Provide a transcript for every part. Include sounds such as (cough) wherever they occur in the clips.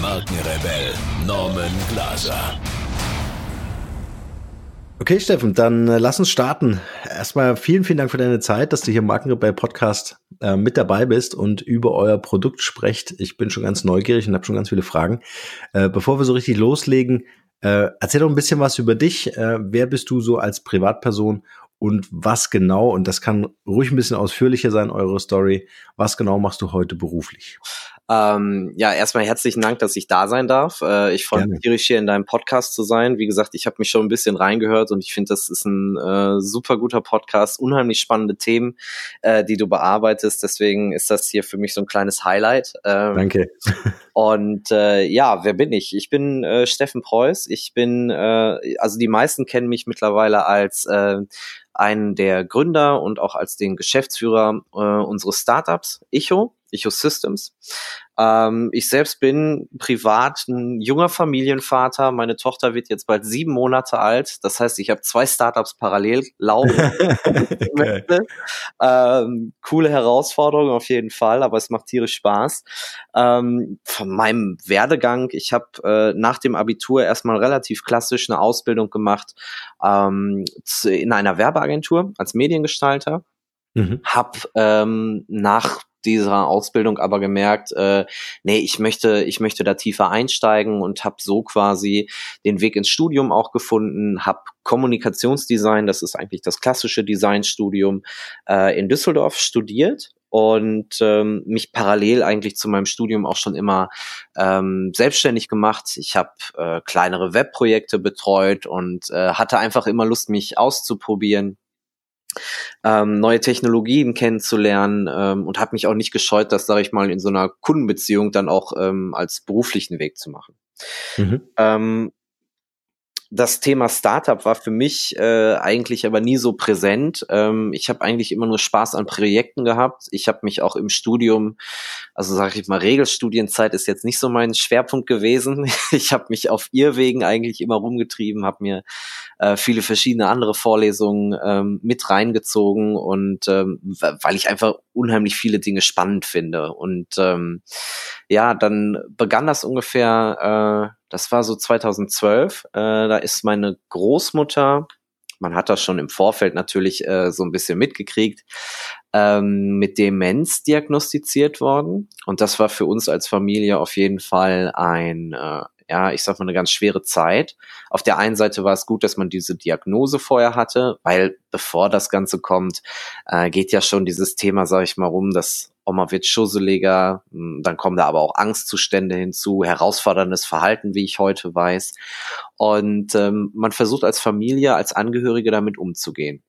Markenrebell Norman Glaser. Okay, Steffen, dann äh, lass uns starten. Erstmal vielen, vielen Dank für deine Zeit, dass du hier im Markenrebell Podcast äh, mit dabei bist und über euer Produkt sprecht. Ich bin schon ganz neugierig und habe schon ganz viele Fragen. Äh, bevor wir so richtig loslegen, äh, erzähl doch ein bisschen was über dich. Äh, wer bist du so als Privatperson und was genau, und das kann ruhig ein bisschen ausführlicher sein, eure Story, was genau machst du heute beruflich? Ähm, ja, erstmal herzlichen Dank, dass ich da sein darf. Äh, ich freue mich tierisch hier in deinem Podcast zu sein. Wie gesagt, ich habe mich schon ein bisschen reingehört und ich finde, das ist ein äh, super guter Podcast, unheimlich spannende Themen, äh, die du bearbeitest. Deswegen ist das hier für mich so ein kleines Highlight. Ähm, Danke. (laughs) Und äh, ja, wer bin ich? Ich bin äh, Steffen Preuß. Ich bin, äh, also die meisten kennen mich mittlerweile als einen der Gründer und auch als den Geschäftsführer unseres Startups, Icho. Echo Systems. Ähm, ich selbst bin privat ein junger Familienvater. Meine Tochter wird jetzt bald sieben Monate alt. Das heißt, ich habe zwei Startups parallel laufen. (laughs) ähm, coole Herausforderung auf jeden Fall, aber es macht tierisch Spaß. Ähm, von meinem Werdegang, ich habe äh, nach dem Abitur erstmal relativ klassisch eine Ausbildung gemacht ähm, in einer Werbeagentur als Mediengestalter. Mhm. Hab ähm, nach dieser Ausbildung aber gemerkt, äh, nee, ich möchte, ich möchte da tiefer einsteigen und habe so quasi den Weg ins Studium auch gefunden, habe Kommunikationsdesign, das ist eigentlich das klassische Designstudium, äh, in Düsseldorf studiert und ähm, mich parallel eigentlich zu meinem Studium auch schon immer ähm, selbstständig gemacht. Ich habe äh, kleinere Webprojekte betreut und äh, hatte einfach immer Lust, mich auszuprobieren ähm, neue Technologien kennenzulernen ähm, und habe mich auch nicht gescheut, das, sage ich mal, in so einer Kundenbeziehung dann auch ähm, als beruflichen Weg zu machen. Mhm. Ähm, das Thema Startup war für mich äh, eigentlich aber nie so präsent. Ähm, ich habe eigentlich immer nur Spaß an Projekten gehabt. Ich habe mich auch im Studium, also sage ich mal, Regelstudienzeit ist jetzt nicht so mein Schwerpunkt gewesen. (laughs) Ich habe mich auf Irrwegen eigentlich immer rumgetrieben, habe mir äh, viele verschiedene andere Vorlesungen ähm, mit reingezogen und ähm, weil ich einfach unheimlich viele Dinge spannend finde. Und ähm, ja, dann begann das ungefähr, äh, das war so 2012, äh, da ist meine Großmutter, man hat das schon im Vorfeld natürlich äh, so ein bisschen mitgekriegt, ähm, mit Demenz diagnostiziert worden. Und das war für uns als Familie auf jeden Fall ein äh, ja, ich sag mal, eine ganz schwere Zeit. Auf der einen Seite war es gut, dass man diese Diagnose vorher hatte, weil bevor das Ganze kommt, äh, geht ja schon dieses Thema, sag ich mal, rum, dass Oma wird schusseliger, hm, dann kommen da aber auch Angstzustände hinzu, herausforderndes Verhalten, wie ich heute weiß. Und ähm, man versucht als Familie, als Angehörige damit umzugehen.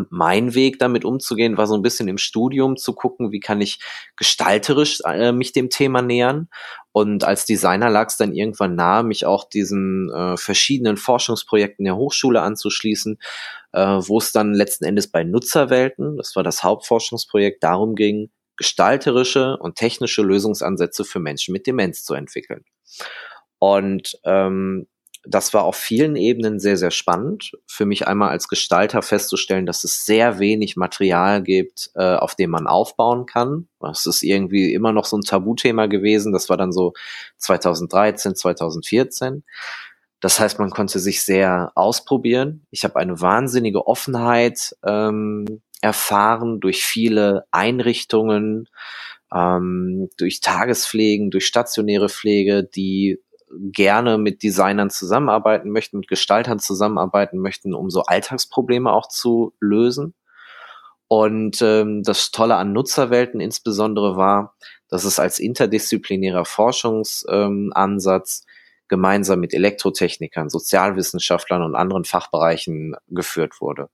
Und mein Weg damit umzugehen war so ein bisschen im Studium zu gucken, wie kann ich gestalterisch äh, mich dem Thema nähern. Und als Designer lag es dann irgendwann nahe, mich auch diesen äh, verschiedenen Forschungsprojekten der Hochschule anzuschließen, äh, wo es dann letzten Endes bei Nutzerwelten, das war das Hauptforschungsprojekt, darum ging, gestalterische und technische Lösungsansätze für Menschen mit Demenz zu entwickeln. Und ähm, das war auf vielen Ebenen sehr, sehr spannend. Für mich einmal als Gestalter festzustellen, dass es sehr wenig Material gibt, äh, auf dem man aufbauen kann. Das ist irgendwie immer noch so ein Tabuthema gewesen. Das war dann so 2013, 2014. Das heißt, man konnte sich sehr ausprobieren. Ich habe eine wahnsinnige Offenheit ähm, erfahren durch viele Einrichtungen, ähm, durch Tagespflegen, durch stationäre Pflege, die gerne mit Designern zusammenarbeiten möchten, mit Gestaltern zusammenarbeiten möchten, um so Alltagsprobleme auch zu lösen. Und ähm, das Tolle an Nutzerwelten insbesondere war, dass es als interdisziplinärer Forschungsansatz ähm, gemeinsam mit Elektrotechnikern, Sozialwissenschaftlern und anderen Fachbereichen geführt wurde.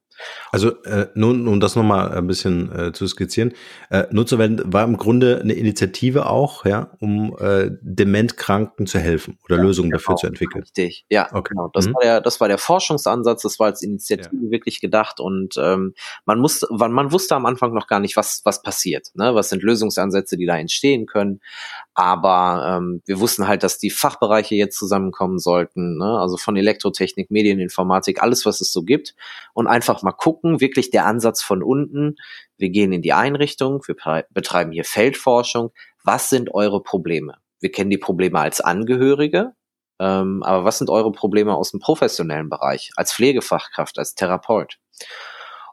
Also äh, nun, um das nochmal ein bisschen äh, zu skizzieren, äh, Nutzerwelt war im Grunde eine Initiative auch, ja, um äh, Dementkranken zu helfen oder ja, Lösungen genau, dafür zu entwickeln. Richtig, ja, okay. genau. Das, mhm. war der, das war der Forschungsansatz, das war als Initiative ja. wirklich gedacht und ähm, man musste, man, man wusste am Anfang noch gar nicht, was, was passiert, ne? was sind Lösungsansätze, die da entstehen können. Aber ähm, wir wussten halt, dass die Fachbereiche jetzt zusammenkommen sollten, ne? also von Elektrotechnik, Medieninformatik, alles, was es so gibt und einfach mal gucken, wirklich der Ansatz von unten. Wir gehen in die Einrichtung, wir betreiben hier Feldforschung. Was sind eure Probleme? Wir kennen die Probleme als Angehörige, ähm, aber was sind eure Probleme aus dem professionellen Bereich, als Pflegefachkraft, als Therapeut?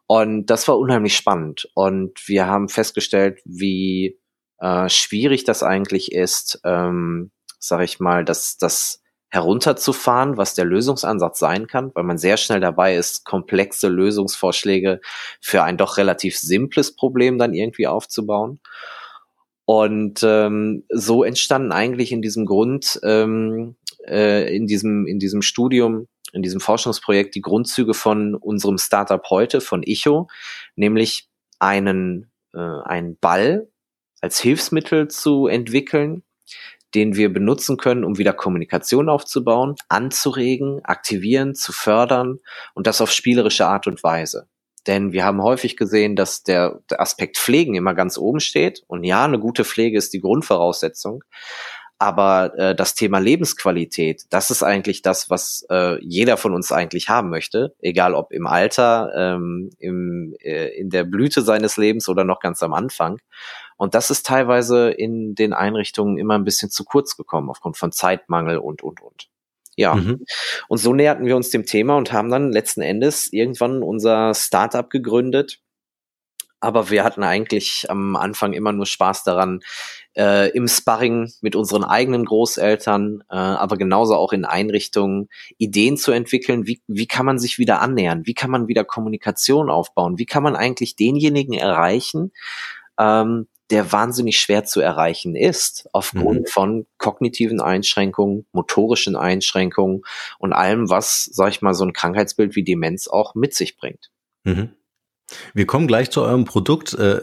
Und das war unheimlich spannend. Und wir haben festgestellt, wie äh, schwierig das eigentlich ist, ähm, sag ich mal, dass das herunterzufahren, was der Lösungsansatz sein kann, weil man sehr schnell dabei ist, komplexe Lösungsvorschläge für ein doch relativ simples Problem dann irgendwie aufzubauen. Und ähm, so entstanden eigentlich in diesem Grund, ähm, äh, in diesem in diesem Studium, in diesem Forschungsprojekt die Grundzüge von unserem Startup heute, von Icho, nämlich einen äh, einen Ball als Hilfsmittel zu entwickeln, den wir benutzen können, um wieder Kommunikation aufzubauen, anzuregen, aktivieren, zu fördern und das auf spielerische Art und Weise. Denn wir haben häufig gesehen, dass der, der Aspekt Pflegen immer ganz oben steht. Und ja, eine gute Pflege ist die Grundvoraussetzung. Aber äh, das Thema Lebensqualität, das ist eigentlich das, was äh, jeder von uns eigentlich haben möchte, egal ob im Alter, ähm, im, äh, in der Blüte seines Lebens oder noch ganz am Anfang. Und das ist teilweise in den Einrichtungen immer ein bisschen zu kurz gekommen, aufgrund von Zeitmangel und, und, und. Ja. Mhm. Und so näherten wir uns dem Thema und haben dann letzten Endes irgendwann unser Startup gegründet. Aber wir hatten eigentlich am Anfang immer nur Spaß daran, äh, im Sparring mit unseren eigenen Großeltern, äh, aber genauso auch in Einrichtungen Ideen zu entwickeln, wie, wie kann man sich wieder annähern, wie kann man wieder Kommunikation aufbauen, wie kann man eigentlich denjenigen erreichen, ähm, der wahnsinnig schwer zu erreichen ist, aufgrund mhm. von kognitiven Einschränkungen, motorischen Einschränkungen und allem, was, sag ich mal, so ein Krankheitsbild wie Demenz auch mit sich bringt. Mhm. Wir kommen gleich zu eurem Produkt. Äh,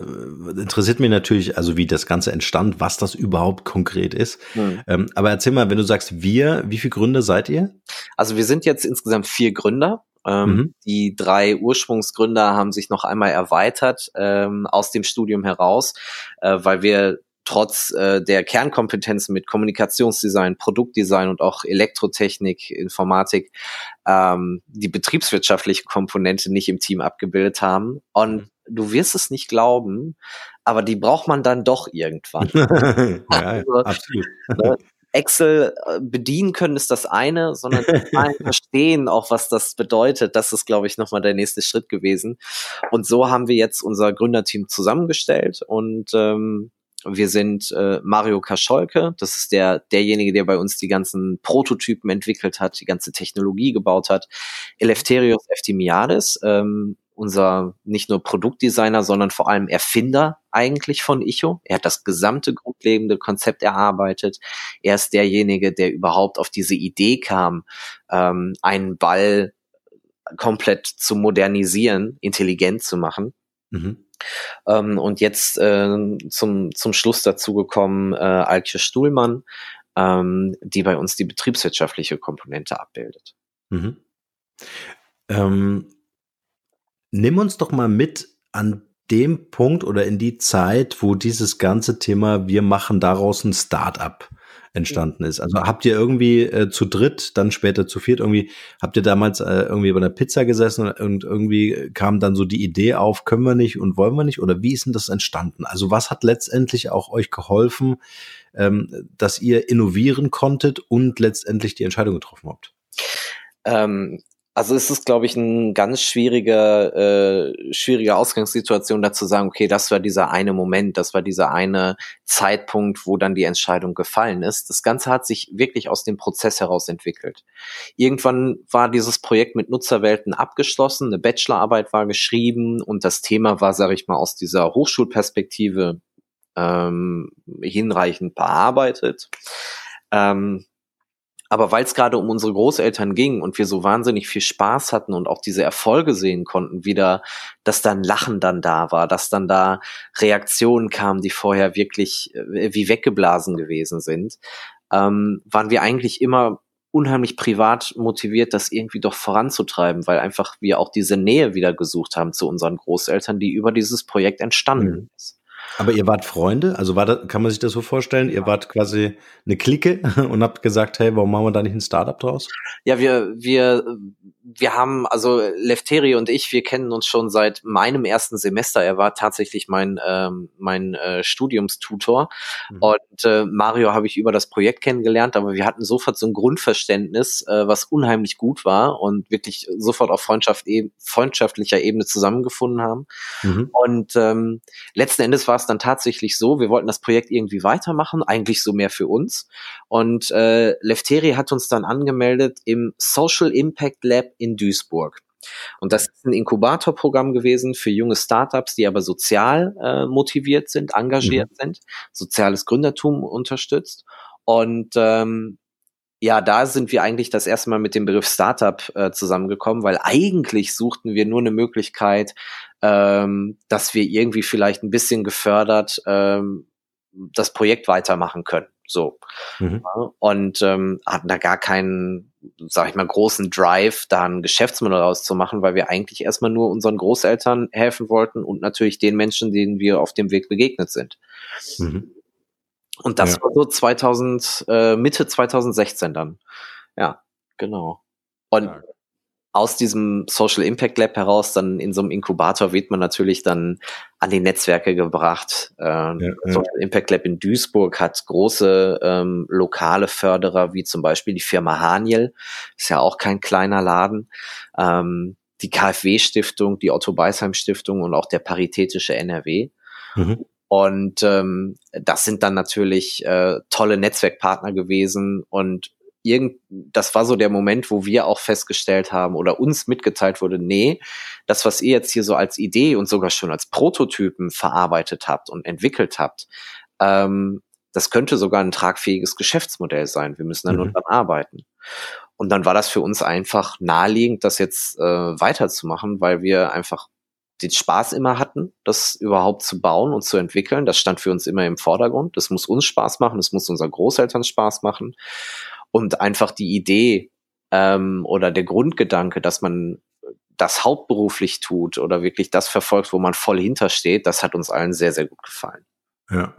interessiert mich natürlich, also wie das Ganze entstand, was das überhaupt konkret ist. Mhm. Ähm, aber erzähl mal, wenn du sagst wir, wie viele Gründer seid ihr? Also wir sind jetzt insgesamt vier Gründer. Ähm, mhm. Die drei Ursprungsgründer haben sich noch einmal erweitert ähm, aus dem Studium heraus, äh, weil wir trotz äh, der Kernkompetenzen mit Kommunikationsdesign, Produktdesign und auch Elektrotechnik, Informatik ähm, die betriebswirtschaftliche Komponente nicht im Team abgebildet haben. Und mhm. du wirst es nicht glauben, aber die braucht man dann doch irgendwann. (laughs) ja, also, absolut. Ne, Excel äh, bedienen können ist das eine, sondern (laughs) verstehen auch, was das bedeutet. Das ist, glaube ich, nochmal der nächste Schritt gewesen. Und so haben wir jetzt unser Gründerteam zusammengestellt und ähm, wir sind äh, Mario Kascholke, das ist der derjenige, der bei uns die ganzen Prototypen entwickelt hat, die ganze Technologie gebaut hat. Eleftherios Eftimiades, ähm, unser nicht nur Produktdesigner, sondern vor allem Erfinder eigentlich von Icho. Er hat das gesamte grundlegende Konzept erarbeitet. Er ist derjenige, der überhaupt auf diese Idee kam, ähm, einen Ball komplett zu modernisieren, intelligent zu machen. Mhm. Ähm, und jetzt äh, zum, zum Schluss dazu gekommen, äh, Alkje Stuhlmann, ähm, die bei uns die betriebswirtschaftliche Komponente abbildet. Mhm. Ähm, Nimm uns doch mal mit an dem Punkt oder in die Zeit, wo dieses ganze Thema, wir machen daraus ein Start-up entstanden ist. Also habt ihr irgendwie äh, zu dritt, dann später zu viert, irgendwie, habt ihr damals äh, irgendwie bei einer Pizza gesessen und, irgendwie kam dann so die Idee auf, können wir nicht und wollen wir nicht? Oder wie ist denn das entstanden? Also was hat letztendlich auch euch geholfen, ähm, dass ihr innovieren konntet und letztendlich die Entscheidung getroffen habt? Ähm, also es ist, glaube ich, ein ganz schwieriger, äh, schwierige Ausgangssituation, dazu sagen, okay, das war dieser eine Moment, das war dieser eine Zeitpunkt, wo dann die Entscheidung gefallen ist. Das Ganze hat sich wirklich aus dem Prozess heraus entwickelt. Irgendwann war dieses Projekt mit Nutzerwelten abgeschlossen, eine Bachelorarbeit war geschrieben und das Thema war, sage ich mal, aus dieser Hochschulperspektive ähm, hinreichend bearbeitet. Ähm, Aber weil es gerade um unsere Großeltern ging und wir so wahnsinnig viel Spaß hatten und auch diese Erfolge sehen konnten, wieder, dass dann Lachen dann da war, dass dann da Reaktionen kamen, die vorher wirklich äh, wie weggeblasen gewesen sind, ähm, waren wir eigentlich immer unheimlich privat motiviert, das irgendwie doch voranzutreiben, weil einfach wir auch diese Nähe wieder gesucht haben zu unseren Großeltern, die über dieses Projekt entstanden mhm. ist. Aber ihr wart Freunde? Also war das, kann man sich das so vorstellen? Ihr wart quasi eine Clique (laughs) und habt gesagt, hey, warum machen wir da nicht ein Startup draus? Ja, wir, wir, wir haben, also Lefteri und ich, wir kennen uns schon seit meinem ersten Semester. Er war tatsächlich mein, ähm, mein äh, Studiumstutor. Mhm. Und äh, Mario habe ich über das Projekt kennengelernt, aber wir hatten sofort so ein Grundverständnis, äh, was unheimlich gut war und wirklich sofort auf Freundschaft, e freundschaftlicher Ebene zusammengefunden haben. Mhm. Und ähm, letzten Endes war es dann tatsächlich so, wir wollten das Projekt irgendwie weitermachen, eigentlich so mehr für uns. Und äh, Lefteri hat uns dann angemeldet im Social Impact Lab in Duisburg. Und das ist ein Inkubatorprogramm gewesen für junge Startups, die aber sozial äh, motiviert sind, engagiert mhm. sind, soziales Gründertum unterstützt. Und ähm, ja, da sind wir eigentlich das erste Mal mit dem Begriff Startup äh, zusammengekommen, weil eigentlich suchten wir nur eine Möglichkeit, ähm, dass wir irgendwie vielleicht ein bisschen gefördert ähm, das Projekt weitermachen können. So. Mhm. Und ähm, hatten da gar keinen, sag ich mal, großen Drive, da ein Geschäftsmodell rauszumachen, weil wir eigentlich erstmal nur unseren Großeltern helfen wollten und natürlich den Menschen, denen wir auf dem Weg begegnet sind. Mhm. Und das ja. war so 2000, äh, Mitte 2016 dann. Ja, genau. Und ja aus diesem Social Impact Lab heraus dann in so einem Inkubator wird man natürlich dann an die Netzwerke gebracht. Ähm, ja, ja. Social Impact Lab in Duisburg hat große ähm, lokale Förderer, wie zum Beispiel die Firma Haniel, ist ja auch kein kleiner Laden. Ähm, die KfW-Stiftung, die Otto Beisheim Stiftung und auch der Paritätische NRW. Mhm. Und ähm, das sind dann natürlich äh, tolle Netzwerkpartner gewesen und irgend, das war so der Moment, wo wir auch festgestellt haben oder uns mitgeteilt wurde, nee, das, was ihr jetzt hier so als Idee und sogar schon als Prototypen verarbeitet habt und entwickelt habt, ähm, das könnte sogar ein tragfähiges Geschäftsmodell sein. Wir müssen da mhm. nur dran arbeiten. Und dann war das für uns einfach naheliegend, das jetzt äh, weiterzumachen, weil wir einfach den Spaß immer hatten, das überhaupt zu bauen und zu entwickeln. Das stand für uns immer im Vordergrund. Das muss uns Spaß machen, das muss unseren Großeltern Spaß machen und einfach die Idee ähm, oder der Grundgedanke, dass man das hauptberuflich tut oder wirklich das verfolgt, wo man voll hintersteht, das hat uns allen sehr, sehr gut gefallen. Ja.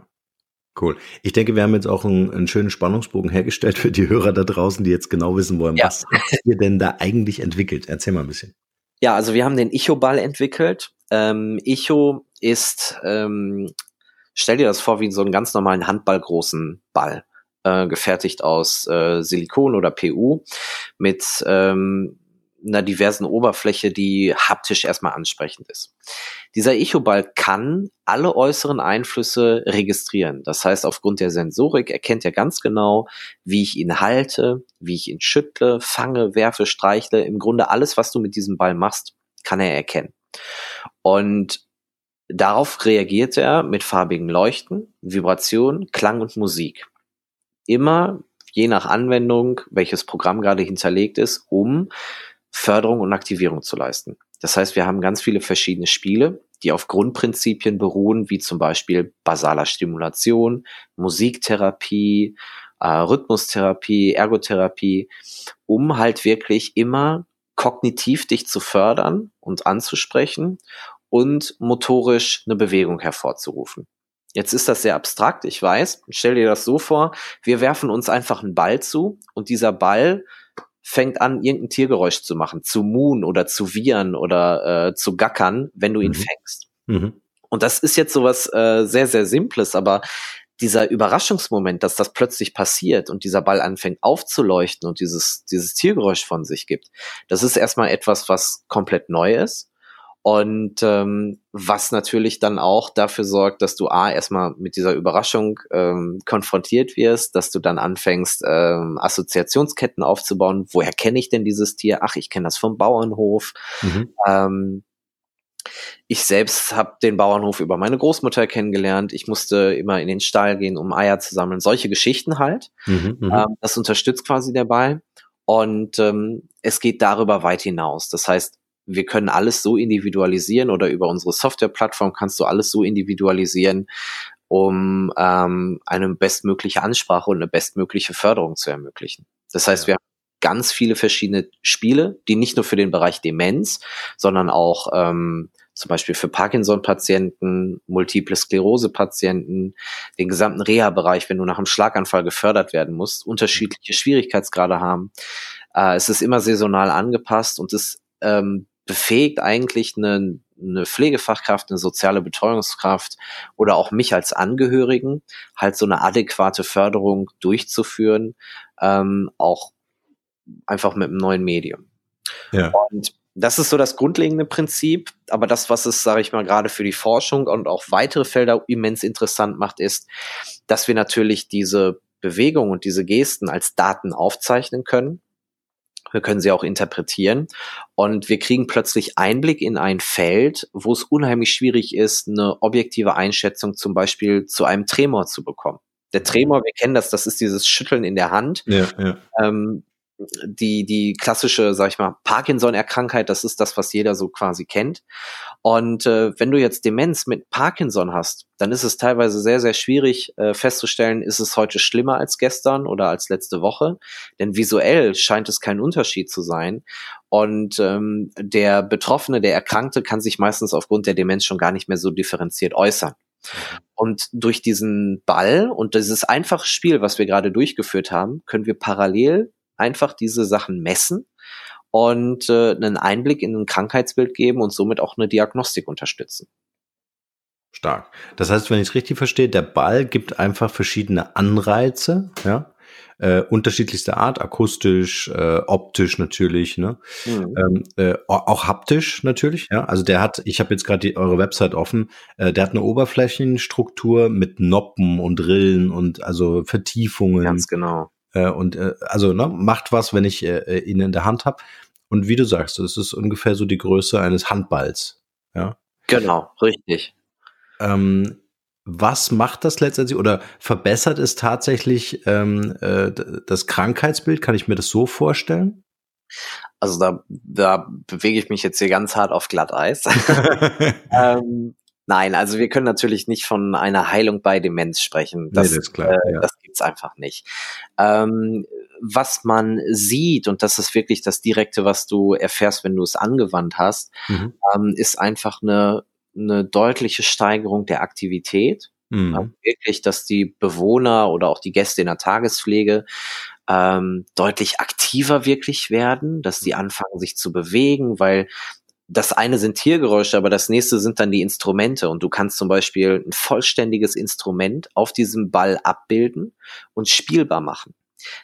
Cool. Ich denke, wir haben jetzt auch einen, einen schönen Spannungsbogen hergestellt für die Hörer da draußen, die jetzt genau wissen wollen, ja. was ihr denn da eigentlich entwickelt. Erzähl mal ein bisschen. Ja, also wir haben den Icho-Ball entwickelt. Ähm, Icho ist, ähm, stell dir das vor wie so einen ganz normalen Handballgroßen Ball äh, gefertigt aus äh, Silikon oder PU mit ähm, einer diversen Oberfläche, die haptisch erstmal ansprechend ist. Dieser Echoball kann alle äußeren Einflüsse registrieren. Das heißt, aufgrund der Sensorik erkennt er ganz genau, wie ich ihn halte, wie ich ihn schüttle, fange, werfe, streichle. Im Grunde alles, was du mit diesem Ball machst, kann er erkennen. Und darauf reagiert er mit farbigen Leuchten, Vibration, Klang und Musik immer, je nach Anwendung, welches Programm gerade hinterlegt ist, um Förderung und Aktivierung zu leisten. Das heißt, wir haben ganz viele verschiedene Spiele, die auf Grundprinzipien beruhen, wie zum Beispiel basaler Stimulation, Musiktherapie, äh, Rhythmustherapie, Ergotherapie, um halt wirklich immer kognitiv dich zu fördern und anzusprechen und motorisch eine Bewegung hervorzurufen. Jetzt ist das sehr abstrakt, ich weiß. Stell dir das so vor, wir werfen uns einfach einen Ball zu und dieser Ball fängt an, irgendein Tiergeräusch zu machen, zu muhen oder zu wiehern oder äh, zu gackern, wenn du ihn mhm. fängst. Mhm. Und das ist jetzt sowas äh, sehr, sehr Simples, aber dieser Überraschungsmoment, dass das plötzlich passiert und dieser Ball anfängt aufzuleuchten und dieses, dieses Tiergeräusch von sich gibt, das ist erstmal etwas, was komplett neu ist. Und ähm, was natürlich dann auch dafür sorgt, dass du A, erstmal mit dieser Überraschung ähm, konfrontiert wirst, dass du dann anfängst, ähm, Assoziationsketten aufzubauen. Woher kenne ich denn dieses Tier? Ach, ich kenne das vom Bauernhof. Mhm. Ähm, Ich selbst habe den Bauernhof über meine Großmutter kennengelernt. Ich musste immer in den Stall gehen, um Eier zu sammeln. Solche Geschichten halt. Mhm, mhm. ähm, das unterstützt quasi Ball. Und ähm, es geht darüber weit hinaus. Das heißt, wir können alles so individualisieren oder über unsere Softwareplattform kannst du alles so individualisieren, um ähm, eine bestmögliche Ansprache und eine bestmögliche Förderung zu ermöglichen. Das heißt, ja. wir haben ganz viele verschiedene Spiele, die nicht nur für den Bereich Demenz, sondern auch ähm, zum Beispiel für Parkinson-Patienten, Multiple Sklerose-Patienten, den gesamten Reha-Bereich, wenn du nach einem Schlaganfall gefördert werden musst, unterschiedliche Schwierigkeitsgrade haben. Äh, es ist immer saisonal angepasst und es ähm, befähigt eigentlich eine, eine Pflegefachkraft, eine soziale Betreuungskraft oder auch mich als Angehörigen, halt so eine adäquate Förderung durchzuführen, ähm, auch einfach mit einem neuen Medium. Ja. Und das ist so das grundlegende Prinzip, aber das, was es, sage ich mal, gerade für die Forschung und auch weitere Felder immens interessant macht, ist, dass wir natürlich diese Bewegung und diese Gesten als Daten aufzeichnen können. Wir können sie auch interpretieren und wir kriegen plötzlich Einblick in ein Feld, wo es unheimlich schwierig ist, eine objektive Einschätzung zum Beispiel zu einem Tremor zu bekommen. Der Tremor, wir kennen das, das ist dieses Schütteln in der Hand. Ja, ja. Ähm, die, die klassische, sag ich mal, Parkinson-Erkrankheit, das ist das, was jeder so quasi kennt. Und äh, wenn du jetzt Demenz mit Parkinson hast, dann ist es teilweise sehr, sehr schwierig äh, festzustellen, ist es heute schlimmer als gestern oder als letzte Woche. Denn visuell scheint es kein Unterschied zu sein. Und ähm, der Betroffene, der Erkrankte, kann sich meistens aufgrund der Demenz schon gar nicht mehr so differenziert äußern. Und durch diesen Ball und dieses einfache Spiel, was wir gerade durchgeführt haben, können wir parallel einfach diese Sachen messen und äh, einen Einblick in ein Krankheitsbild geben und somit auch eine Diagnostik unterstützen. Stark. Das heißt, wenn ich es richtig verstehe, der Ball gibt einfach verschiedene Anreize, ja, äh, unterschiedlichster Art, akustisch, äh, optisch natürlich, ne? Mhm. Ähm, äh, auch haptisch natürlich, ja. Also der hat, ich habe jetzt gerade eure Website offen, äh, der hat eine Oberflächenstruktur mit Noppen und Rillen und also Vertiefungen. Ganz genau. Äh, und äh, also ne, macht was, wenn ich äh, äh, ihn in der Hand habe. Und wie du sagst, es ist ungefähr so die Größe eines Handballs. Ja. Genau, richtig. Ähm, was macht das letztendlich oder verbessert es tatsächlich ähm, äh, das Krankheitsbild? Kann ich mir das so vorstellen? Also da, da bewege ich mich jetzt hier ganz hart auf Glatteis. (laughs) (laughs) ähm, Nein, also wir können natürlich nicht von einer Heilung bei Demenz sprechen. Das, nee, das ist klar. Äh, ja. Das gibt's einfach nicht. Ähm, was man sieht, und das ist wirklich das Direkte, was du erfährst, wenn du es angewandt hast, mhm. ähm, ist einfach eine, eine deutliche Steigerung der Aktivität. Mhm. Ja, wirklich, dass die Bewohner oder auch die Gäste in der Tagespflege ähm, deutlich aktiver wirklich werden, dass die mhm. anfangen, sich zu bewegen, weil das eine sind Tiergeräusche, aber das nächste sind dann die Instrumente. Und du kannst zum Beispiel ein vollständiges Instrument auf diesem Ball abbilden und spielbar machen.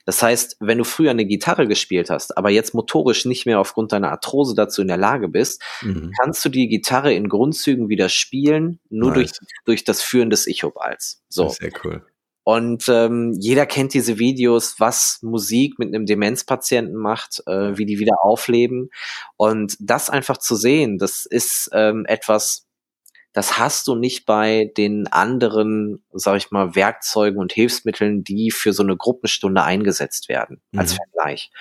Das heißt, wenn du früher eine Gitarre gespielt hast, aber jetzt motorisch nicht mehr aufgrund deiner Arthrose dazu in der Lage bist, mhm. kannst du die Gitarre in Grundzügen wieder spielen, nur nice. durch, durch das Führen des Ichobals. So. Sehr cool. Und ähm, jeder kennt diese Videos, was Musik mit einem Demenzpatienten macht, äh, wie die wieder aufleben. Und das einfach zu sehen, das ist ähm, etwas, das hast du nicht bei den anderen, sag ich mal, Werkzeugen und Hilfsmitteln, die für so eine Gruppenstunde eingesetzt werden, mhm. als Vergleich.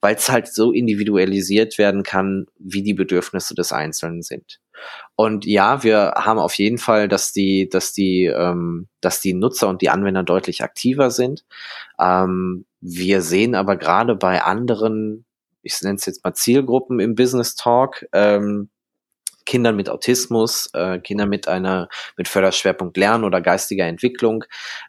Weil es halt so individualisiert werden kann, wie die Bedürfnisse des Einzelnen sind. Und ja, wir haben auf jeden Fall, dass die, dass die, ähm, dass die Nutzer und die Anwender deutlich aktiver sind. Ähm, wir sehen aber gerade bei anderen, ich nenne es jetzt mal Zielgruppen im Business Talk, ähm, Kindern mit Autismus, äh, Kinder mit einer mit Förderschwerpunkt Lernen oder geistiger Entwicklung,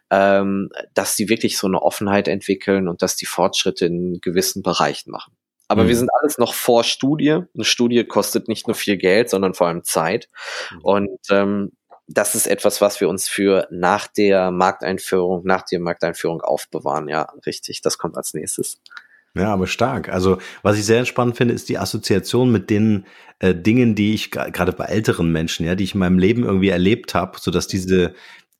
ähm, dass die wirklich so eine Offenheit entwickeln und dass die Fortschritte in gewissen Bereichen machen. Aber mhm. wir sind alles noch vor Studie. Eine Studie kostet nicht nur viel Geld, sondern vor allem Zeit. Mhm. Und ähm, das ist etwas, was wir uns für nach der Markteinführung, nach der Markteinführung aufbewahren. Ja, richtig. Das kommt als nächstes. Ja, aber stark. Also, was ich sehr spannend finde, ist die Assoziation mit den äh, Dingen, die ich gerade bei älteren Menschen, ja, die ich in meinem Leben irgendwie erlebt habe, so dass diese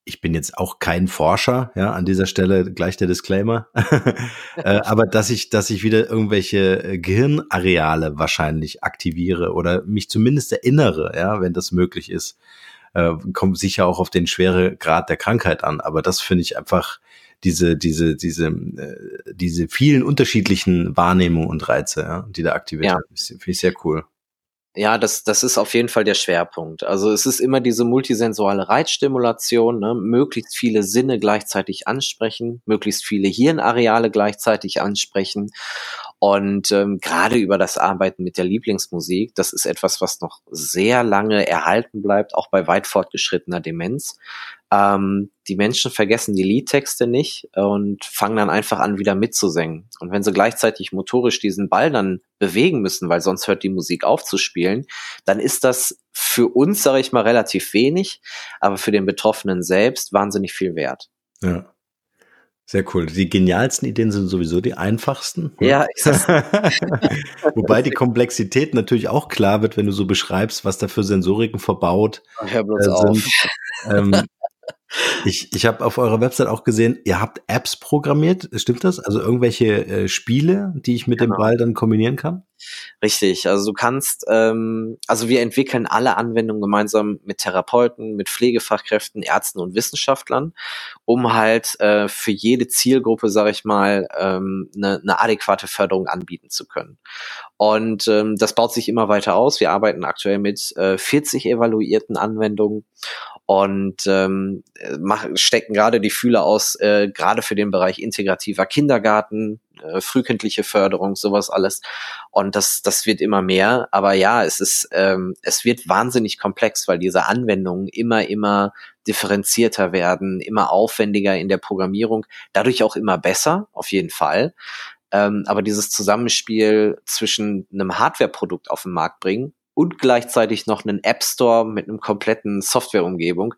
ich bin jetzt auch kein Forscher, ja, an dieser Stelle gleich der Disclaimer, (laughs) äh, (laughs) aber dass ich, dass ich wieder irgendwelche äh, Gehirnareale wahrscheinlich aktiviere oder mich zumindest erinnere, ja, wenn das möglich ist, äh, kommt sicher auch auf den schwere Grad der Krankheit an, aber das finde ich einfach diese, diese, diese, äh, diese vielen unterschiedlichen Wahrnehmungen und Reize, ja, die da aktiviert ja. werden, finde ich sehr cool. Ja, das, das ist auf jeden Fall der Schwerpunkt. Also es ist immer diese multisensuale Reizstimulation, ne? möglichst viele Sinne gleichzeitig ansprechen, möglichst viele Hirnareale gleichzeitig ansprechen. Und ähm, gerade über das Arbeiten mit der Lieblingsmusik, das ist etwas, was noch sehr lange erhalten bleibt, auch bei weit fortgeschrittener Demenz. Ähm, die Menschen vergessen die Liedtexte nicht und fangen dann einfach an, wieder mitzusingen. Und wenn sie gleichzeitig motorisch diesen Ball dann bewegen müssen, weil sonst hört die Musik auf zu spielen, dann ist das für uns, sage ich mal, relativ wenig, aber für den Betroffenen selbst wahnsinnig viel wert. Ja. Sehr cool. Die genialsten Ideen sind sowieso die einfachsten. Ne? Ja, ich sag's. (laughs) Wobei die Komplexität natürlich auch klar wird, wenn du so beschreibst, was da für Sensoriken verbaut Hör bloß äh, sind. Auf. Ähm, ich, ich habe auf eurer Website auch gesehen, ihr habt Apps programmiert, stimmt das? Also irgendwelche äh, Spiele, die ich mit genau. dem Ball dann kombinieren kann? Richtig, also du kannst, ähm, also wir entwickeln alle Anwendungen gemeinsam mit Therapeuten, mit Pflegefachkräften, Ärzten und Wissenschaftlern, um halt äh, für jede Zielgruppe, sage ich mal, ähm, eine, eine adäquate Förderung anbieten zu können. Und ähm, das baut sich immer weiter aus. Wir arbeiten aktuell mit äh, 40 evaluierten Anwendungen und ähm, mach, stecken gerade die Fühler aus, äh, gerade für den Bereich integrativer Kindergarten, äh, frühkindliche Förderung, sowas alles. Und das, das wird immer mehr. Aber ja, es ist, ähm, es wird wahnsinnig komplex, weil diese Anwendungen immer, immer differenzierter werden, immer aufwendiger in der Programmierung, dadurch auch immer besser, auf jeden Fall. Ähm, aber dieses Zusammenspiel zwischen einem Hardware-Produkt auf den Markt bringen und gleichzeitig noch einen App Store mit einem kompletten Softwareumgebung.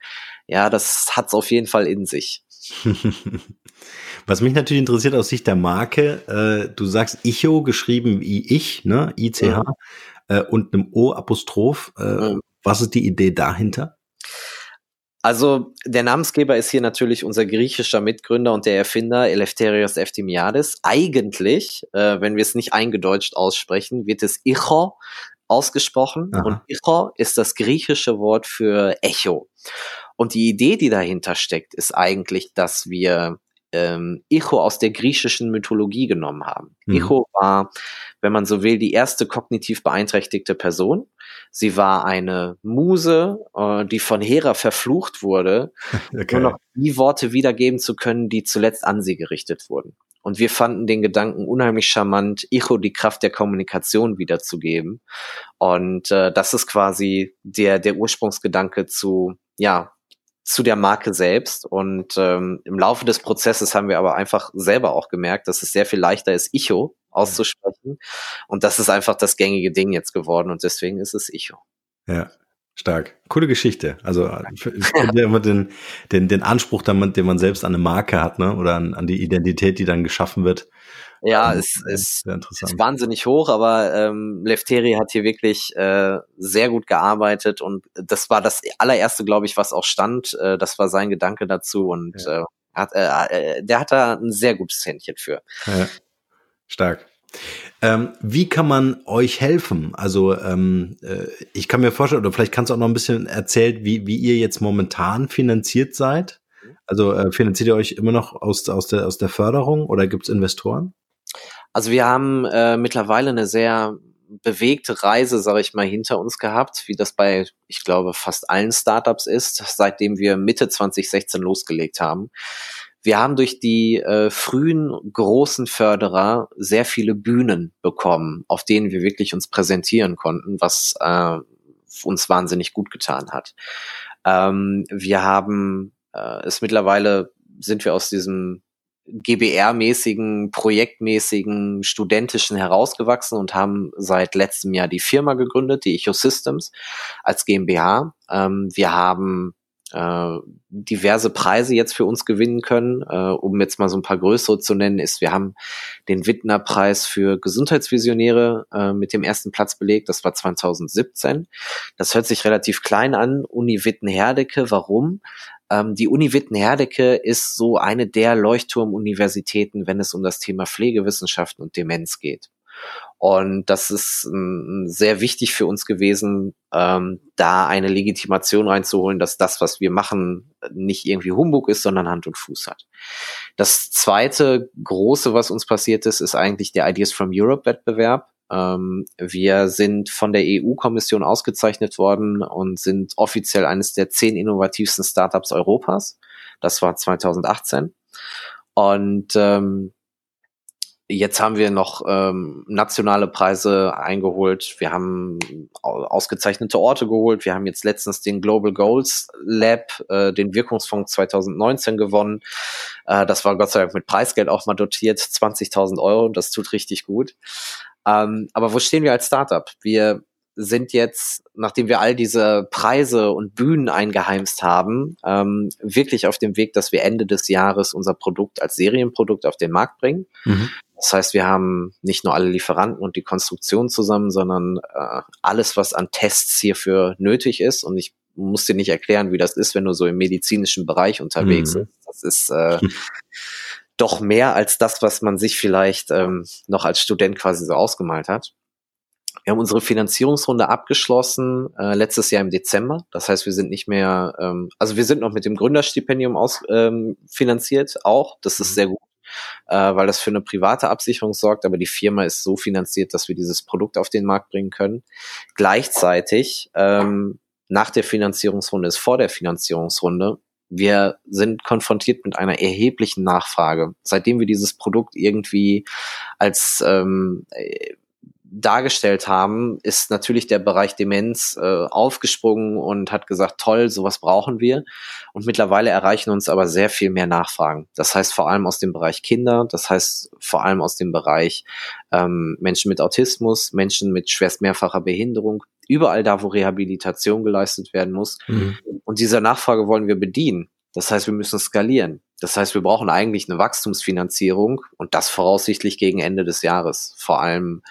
Ja, das hat's auf jeden Fall in sich. (laughs) Was mich natürlich interessiert aus Sicht der Marke, äh, du sagst Icho geschrieben wie ich, ne, ICH, mhm. äh, und einem O-Apostroph. Äh, mhm. Was ist die Idee dahinter? Also der Namensgeber ist hier natürlich unser griechischer Mitgründer und der Erfinder Eleftherios Eftimiades. Eigentlich, äh, wenn wir es nicht eingedeutscht aussprechen, wird es Icho ausgesprochen. Aha. Und Icho ist das griechische Wort für Echo. Und die Idee, die dahinter steckt, ist eigentlich, dass wir ähm, Icho aus der griechischen Mythologie genommen haben. Mhm. Icho war, wenn man so will, die erste kognitiv beeinträchtigte Person. Sie war eine Muse, äh, die von Hera verflucht wurde, (laughs) okay. nur noch die Worte wiedergeben zu können, die zuletzt an sie gerichtet wurden. Und wir fanden den Gedanken unheimlich charmant, Icho die Kraft der Kommunikation wiederzugeben. Und äh, das ist quasi der, der Ursprungsgedanke zu, ja, zu der Marke selbst. Und ähm, im Laufe des Prozesses haben wir aber einfach selber auch gemerkt, dass es sehr viel leichter ist, Icho auszusprechen. Und das ist einfach das gängige Ding jetzt geworden und deswegen ist es Icho. Ja, Stark. Coole Geschichte. Also (laughs) ich finde ja immer den, den, den Anspruch, den man, den man selbst an eine Marke hat, ne? Oder an, an die Identität, die dann geschaffen wird. Ja, es ist, ist wahnsinnig hoch, aber ähm, Lefteri hat hier wirklich äh, sehr gut gearbeitet und das war das allererste, glaube ich, was auch stand. Äh, das war sein Gedanke dazu und ja. äh, hat, äh, äh der hat da ein sehr gutes Händchen für. Ja. Stark. Ähm, wie kann man euch helfen? Also ähm, äh, ich kann mir vorstellen, oder vielleicht kannst du auch noch ein bisschen erzählen, wie, wie ihr jetzt momentan finanziert seid. Also äh, finanziert ihr euch immer noch aus, aus, der, aus der Förderung oder gibt es Investoren? Also wir haben äh, mittlerweile eine sehr bewegte Reise, sage ich mal, hinter uns gehabt, wie das bei, ich glaube, fast allen Startups ist, seitdem wir Mitte 2016 losgelegt haben. Wir haben durch die äh, frühen großen Förderer sehr viele Bühnen bekommen, auf denen wir wirklich uns präsentieren konnten, was äh, uns wahnsinnig gut getan hat. Ähm, wir haben äh, es mittlerweile sind wir aus diesem GBR-mäßigen, projektmäßigen, studentischen herausgewachsen und haben seit letztem Jahr die Firma gegründet, die Ecosystems, als GmbH. Ähm, wir haben äh, diverse Preise jetzt für uns gewinnen können. Äh, um jetzt mal so ein paar größere zu nennen, ist, wir haben den Wittner Preis für Gesundheitsvisionäre äh, mit dem ersten Platz belegt. Das war 2017. Das hört sich relativ klein an. Uni Witten-Herdecke. Warum? Ähm, die Uni Witten-Herdecke ist so eine der Leuchtturmuniversitäten, wenn es um das Thema Pflegewissenschaften und Demenz geht. Und das ist ähm, sehr wichtig für uns gewesen, ähm, da eine Legitimation reinzuholen, dass das, was wir machen, nicht irgendwie Humbug ist, sondern Hand und Fuß hat. Das zweite große, was uns passiert ist, ist eigentlich der Ideas from Europe Wettbewerb. Ähm, wir sind von der EU-Kommission ausgezeichnet worden und sind offiziell eines der zehn innovativsten Startups Europas. Das war 2018. Und ähm, Jetzt haben wir noch ähm, nationale Preise eingeholt. Wir haben ausgezeichnete Orte geholt. Wir haben jetzt letztens den Global Goals Lab, äh, den Wirkungsfonds 2019 gewonnen. Äh, das war Gott sei Dank mit Preisgeld auch mal dotiert, 20.000 Euro. Das tut richtig gut. Ähm, aber wo stehen wir als Startup? Wir sind jetzt, nachdem wir all diese Preise und Bühnen eingeheimst haben, ähm, wirklich auf dem Weg, dass wir Ende des Jahres unser Produkt als Serienprodukt auf den Markt bringen. Mhm. Das heißt, wir haben nicht nur alle Lieferanten und die Konstruktion zusammen, sondern äh, alles, was an Tests hierfür nötig ist. Und ich muss dir nicht erklären, wie das ist, wenn du so im medizinischen Bereich unterwegs mhm. bist. Das ist äh, (laughs) doch mehr als das, was man sich vielleicht ähm, noch als Student quasi so ausgemalt hat. Wir haben unsere Finanzierungsrunde abgeschlossen äh, letztes Jahr im Dezember. Das heißt, wir sind nicht mehr, ähm, also wir sind noch mit dem Gründerstipendium aus, ähm, finanziert auch. Das ist mhm. sehr gut, äh, weil das für eine private Absicherung sorgt. Aber die Firma ist so finanziert, dass wir dieses Produkt auf den Markt bringen können. Gleichzeitig ähm, nach der Finanzierungsrunde ist vor der Finanzierungsrunde wir sind konfrontiert mit einer erheblichen Nachfrage. Seitdem wir dieses Produkt irgendwie als ähm, dargestellt haben, ist natürlich der Bereich Demenz äh, aufgesprungen und hat gesagt, toll, sowas brauchen wir. Und mittlerweile erreichen uns aber sehr viel mehr Nachfragen. Das heißt vor allem aus dem Bereich Kinder, das heißt vor allem aus dem Bereich ähm, Menschen mit Autismus, Menschen mit schwerst mehrfacher Behinderung, überall da, wo Rehabilitation geleistet werden muss. Mhm. Und dieser Nachfrage wollen wir bedienen. Das heißt, wir müssen skalieren. Das heißt, wir brauchen eigentlich eine Wachstumsfinanzierung und das voraussichtlich gegen Ende des Jahres. Vor allem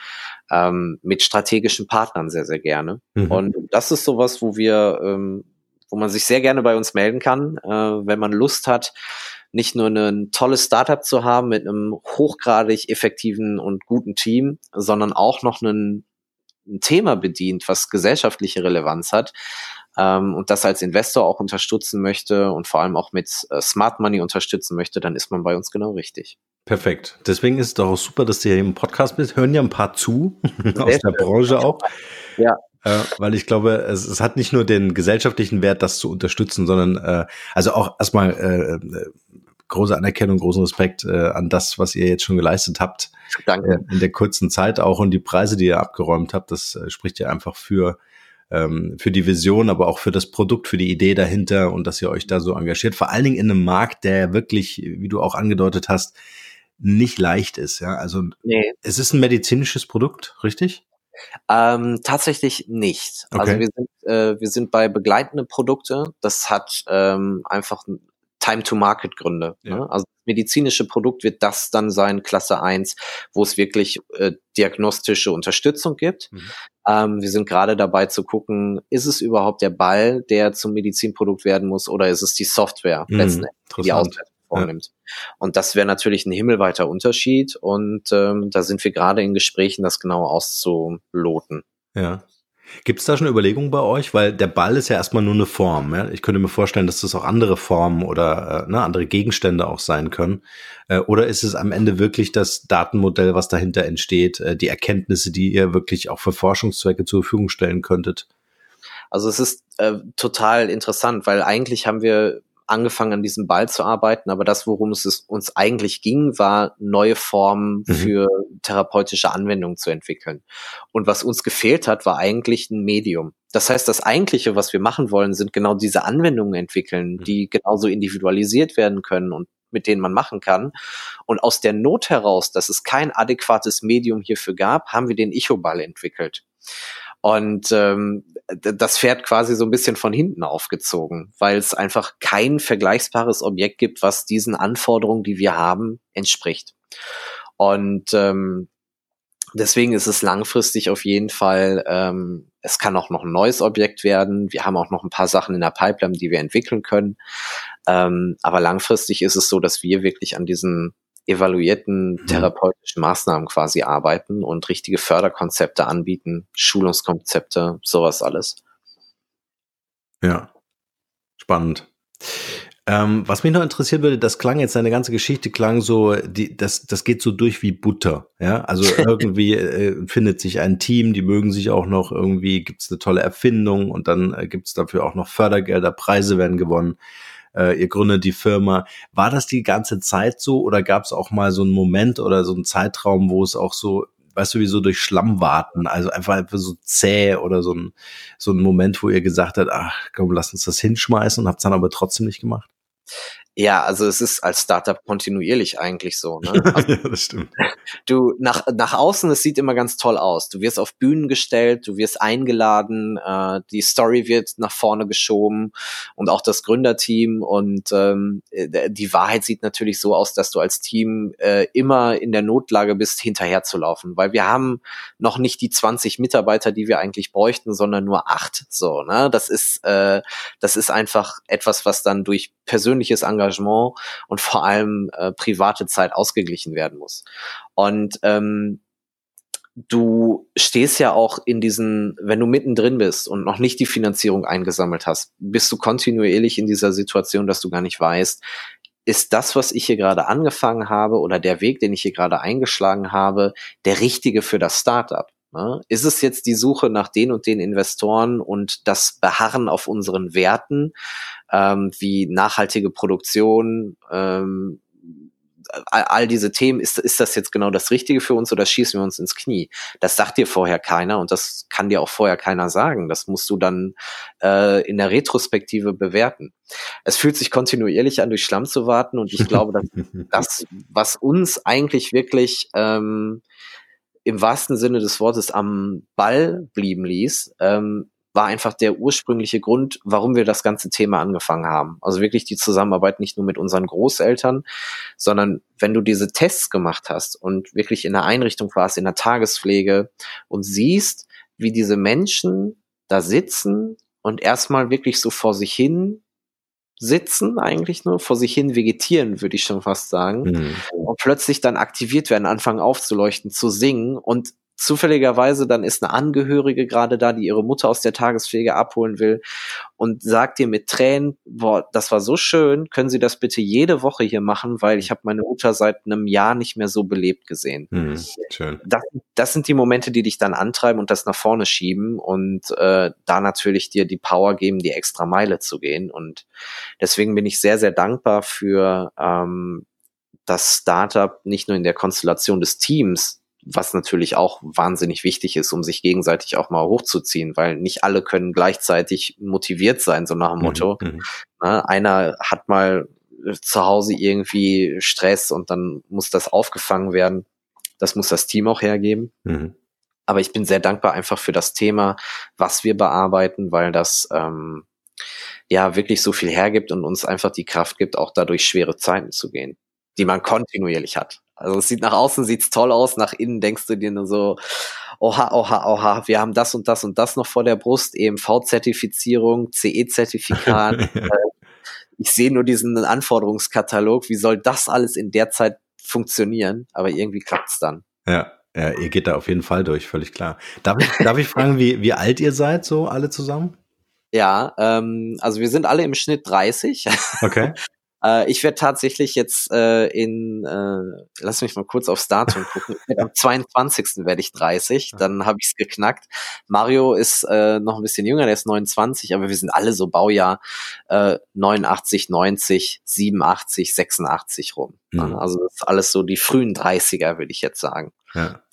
ähm, mit strategischen Partnern sehr, sehr gerne. Mhm. Und das ist sowas, wo wir, ähm, wo man sich sehr gerne bei uns melden kann, äh, wenn man Lust hat, nicht nur ein tolles Startup zu haben mit einem hochgradig effektiven und guten Team, sondern auch noch einen, ein Thema bedient, was gesellschaftliche Relevanz hat, ähm, und das als Investor auch unterstützen möchte und vor allem auch mit äh, Smart Money unterstützen möchte, dann ist man bei uns genau richtig. Perfekt. Deswegen ist es doch auch super, dass du hier im Podcast bist. Hören ja ein paar zu, (laughs) aus der Branche auch. Ja. Äh, weil ich glaube, es, es, hat nicht nur den gesellschaftlichen Wert, das zu unterstützen, sondern äh, also auch erstmal äh, äh, große Anerkennung, großen Respekt äh, an das, was ihr jetzt schon geleistet habt. Danke. Äh, in der kurzen Zeit auch und die Preise, die ihr abgeräumt habt, das äh, spricht ja einfach für ähm, für die Vision, aber auch für das Produkt, für die Idee dahinter und dass ihr euch da so engagiert. Vor allen Dingen in einem Markt, der wirklich, wie du auch angedeutet hast, nicht leicht ist. Ja, also nee. es ist ein medizinisches Produkt, richtig? Ähm, tatsächlich nicht. Also okay. Also wir sind, äh, wir sind bei begleitende Produkte. Das hat ähm, einfach Time-to-Market-Gründe. Ja. Ne? Also medizinische Produkt wird das dann sein, Klasse 1, wo es wirklich äh, diagnostische Unterstützung gibt. Mhm. Ähm, wir sind gerade dabei zu gucken, ist es überhaupt der Ball, der zum Medizinprodukt werden muss, oder ist es die Software mhm. letzten Endes, die die Auswertung vornimmt. Ja. Und das wäre natürlich ein himmelweiter Unterschied und ähm, da sind wir gerade in Gesprächen, das genau auszuloten. Ja. Gibt es da schon Überlegungen bei euch? Weil der Ball ist ja erstmal nur eine Form. Ja? Ich könnte mir vorstellen, dass das auch andere Formen oder äh, ne, andere Gegenstände auch sein können. Äh, oder ist es am Ende wirklich das Datenmodell, was dahinter entsteht, äh, die Erkenntnisse, die ihr wirklich auch für Forschungszwecke zur Verfügung stellen könntet? Also es ist äh, total interessant, weil eigentlich haben wir angefangen an diesem Ball zu arbeiten, aber das, worum es uns eigentlich ging, war neue Formen mhm. für therapeutische Anwendungen zu entwickeln. Und was uns gefehlt hat, war eigentlich ein Medium. Das heißt, das eigentliche, was wir machen wollen, sind genau diese Anwendungen entwickeln, mhm. die genauso individualisiert werden können und mit denen man machen kann. Und aus der Not heraus, dass es kein adäquates Medium hierfür gab, haben wir den Icho-Ball entwickelt. Und ähm, das fährt quasi so ein bisschen von hinten aufgezogen, weil es einfach kein vergleichbares Objekt gibt, was diesen Anforderungen, die wir haben, entspricht. Und ähm, Deswegen ist es langfristig auf jeden Fall, ähm, es kann auch noch ein neues Objekt werden. Wir haben auch noch ein paar Sachen in der Pipeline, die wir entwickeln können. Ähm, aber langfristig ist es so, dass wir wirklich an diesen evaluierten mhm. therapeutischen Maßnahmen quasi arbeiten und richtige Förderkonzepte anbieten, Schulungskonzepte, sowas alles. Ja, spannend. Ähm, was mich noch interessieren würde, das klang jetzt, seine ganze Geschichte klang so, die, das, das geht so durch wie Butter. Ja, also (laughs) irgendwie äh, findet sich ein Team, die mögen sich auch noch irgendwie, gibt's eine tolle Erfindung und dann äh, gibt's dafür auch noch Fördergelder, Preise werden gewonnen. Äh, ihr gründet die Firma. War das die ganze Zeit so oder gab's auch mal so einen Moment oder so einen Zeitraum, wo es auch so weißt du, wie so durch Schlamm warten, also einfach, einfach so zäh oder so ein, so ein Moment, wo ihr gesagt habt, ach komm, lass uns das hinschmeißen und habt's dann aber trotzdem nicht gemacht? Ja, also es ist als Startup kontinuierlich eigentlich so. Ne? (laughs) Also ja, das stimmt. Du nach nach außen, es sieht immer ganz toll aus. Du wirst auf Bühnen gestellt, du wirst eingeladen, äh, die Story wird nach vorne geschoben und auch das Gründerteam und ähm, äh, die Wahrheit sieht natürlich so aus, dass du als Team äh, immer in der Notlage bist, hinterherzulaufen, weil wir haben noch nicht die 20 Mitarbeiter, die wir eigentlich bräuchten, sondern nur acht. So, ne? Das ist äh, das ist einfach etwas, was dann durch persönliches Engagement Engagement und vor allem äh, private Zeit ausgeglichen werden muss. Und ähm, du stehst ja auch in diesen, wenn du mittendrin bist und noch nicht die Finanzierung eingesammelt hast, bist du kontinuierlich in dieser Situation, dass du gar nicht weißt, ist das, was ich hier gerade angefangen habe oder der Weg, den ich hier gerade eingeschlagen habe, der richtige für das Startup? Ne? Ist es jetzt die Suche nach den und den Investoren und das Beharren auf unseren Werten, ähm, wie nachhaltige Produktion, ähm, all, all diese Themen, ist, ist das jetzt genau das Richtige für uns oder schießen wir uns ins Knie? Das sagt dir vorher keiner und das kann dir auch vorher keiner sagen. Das musst du dann äh, in der Retrospektive bewerten. Es fühlt sich kontinuierlich an, durch Schlamm zu warten und ich glaube, dass (laughs) das, was uns eigentlich wirklich ähm, im wahrsten Sinne des Wortes am Ball blieben ließ, ähm, war einfach der ursprüngliche Grund, warum wir das ganze Thema angefangen haben. Also wirklich die Zusammenarbeit nicht nur mit unseren Großeltern, sondern wenn du diese Tests gemacht hast und wirklich in der Einrichtung warst, in der Tagespflege und siehst, wie diese Menschen da sitzen und erstmal wirklich so vor sich hin sitzen, eigentlich nur vor sich hin vegetieren, würde ich schon fast sagen. Mhm. Und plötzlich dann aktiviert werden, anfangen aufzuleuchten, zu singen und zufälligerweise dann ist eine Angehörige gerade da, die ihre Mutter aus der Tagespflege abholen will und sagt dir mit Tränen, boah, das war so schön, können Sie das bitte jede Woche hier machen, weil ich habe meine Mutter seit einem Jahr nicht mehr so belebt gesehen. Hm, schön. Das, das sind die Momente, die dich dann antreiben und das nach vorne schieben und äh, da natürlich dir die Power geben, die extra Meile zu gehen und deswegen bin ich sehr, sehr dankbar für ähm, das Startup nicht nur in der Konstellation des Teams, was natürlich auch wahnsinnig wichtig ist, um sich gegenseitig auch mal hochzuziehen, weil nicht alle können gleichzeitig motiviert sein, so nach dem mhm, Motto. Mhm. Ne, einer hat mal zu Hause irgendwie Stress und dann muss das aufgefangen werden. Das muss das Team auch hergeben. Mhm. Aber ich bin sehr dankbar einfach für das Thema, was wir bearbeiten, weil das ähm, ja wirklich so viel hergibt und uns einfach die Kraft gibt, auch dadurch schwere Zeiten zu gehen, die man kontinuierlich hat. Also es sieht nach außen sieht's toll aus, nach innen denkst du dir nur so, oha, oha, oha, wir haben das und das und das noch vor der Brust, EMV-Zertifizierung, CE-Zertifikat. (laughs) Äh, ich sehe nur diesen Anforderungskatalog, wie soll das alles in der Zeit funktionieren? Aber irgendwie klappt's dann. Ja. Ja, ihr geht da auf jeden Fall durch, völlig klar. Darf ich, darf ich fragen, wie, wie alt ihr seid, so alle zusammen? Ja, ähm, also wir sind alle im Schnitt 30. Okay. (laughs) Äh, ich werde tatsächlich jetzt äh, in, äh, lass mich mal kurz aufs Datum gucken. (laughs) Am 22. werde ich 30, dann habe ich es geknackt. Mario ist äh, noch ein bisschen jünger, der ist 29, aber wir sind alle so Baujahr äh, 89, 90, 87, 86 rum. Mhm. Also das ist alles so die frühen 30er, würde ich jetzt sagen. Ja.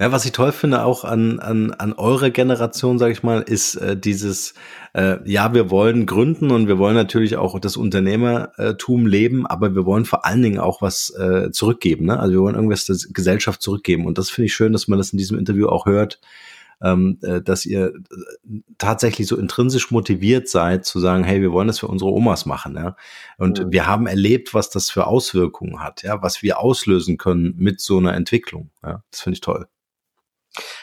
ja, was ich toll finde auch an, an, an eurer Generation, sage ich mal, ist äh, dieses, äh, ja, wir wollen gründen und wir wollen natürlich auch das Unternehmertum leben, aber wir wollen vor allen Dingen auch was äh, zurückgeben. Ne? Also wir wollen irgendwas der Gesellschaft zurückgeben. Und das finde ich schön, dass man das in diesem Interview auch hört, ähm, äh, dass ihr äh, tatsächlich so intrinsisch motiviert seid, zu sagen, hey, wir wollen das für unsere Omas machen. Ja? Und mhm. wir haben erlebt, was das für Auswirkungen hat, ja, was wir auslösen können mit so einer Entwicklung. Ja? Das finde ich toll.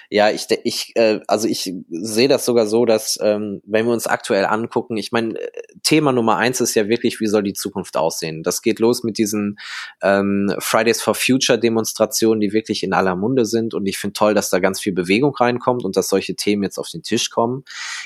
Ja, ich, ich, äh, also ich sehe das sogar so, dass ähm, wenn wir uns aktuell angucken, ich meine, Thema Nummer eins ist ja wirklich, wie soll die Zukunft aussehen? Das geht los mit diesen ähm, Fridays for Future Demonstrationen, die wirklich in aller Munde sind. Und ich finde toll, dass da ganz viel Bewegung reinkommt und dass solche Themen jetzt auf den Tisch kommen.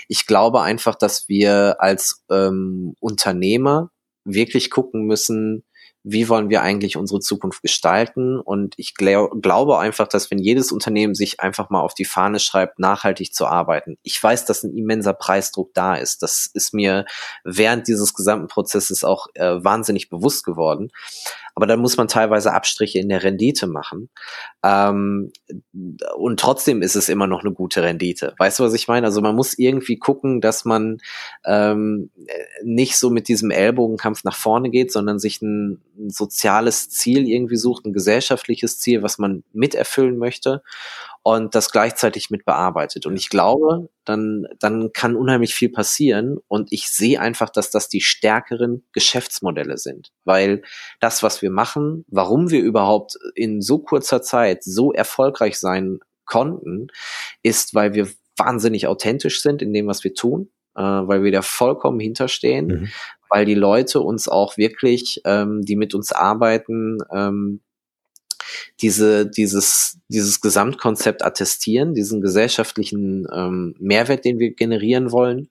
Ich glaube einfach, dass wir als ähm, Unternehmer wirklich gucken müssen, wie wollen wir eigentlich unsere Zukunft gestalten. Und ich glaub, glaube einfach, dass wenn jedes Unternehmen sich einfach mal auf die Fahne schreibt, nachhaltig zu arbeiten, ich weiß, dass ein immenser Preisdruck da ist. Das ist mir während dieses gesamten Prozesses auch äh, wahnsinnig bewusst geworden aber dann muss man teilweise Abstriche in der Rendite machen. Ähm, und trotzdem ist es immer noch eine gute Rendite. Weißt du, was ich meine? Also man muss irgendwie gucken, dass man ähm, nicht so mit diesem Ellbogenkampf nach vorne geht, sondern sich ein, ein soziales Ziel irgendwie sucht, ein gesellschaftliches Ziel, was man miterfüllen möchte und das gleichzeitig mit bearbeitet. Und ich glaube, dann, dann kann unheimlich viel passieren. Und ich sehe einfach, dass das die stärkeren Geschäftsmodelle sind. Weil das, was wir machen, warum wir überhaupt in so kurzer Zeit so erfolgreich sein konnten, ist, weil wir wahnsinnig authentisch sind in dem, was wir tun, äh, weil wir da vollkommen hinterstehen, mhm. weil die Leute uns auch wirklich, ähm, die mit uns arbeiten, ähm, diese, dieses, dieses Gesamtkonzept attestieren, diesen gesellschaftlichen ähm, Mehrwert, den wir generieren wollen.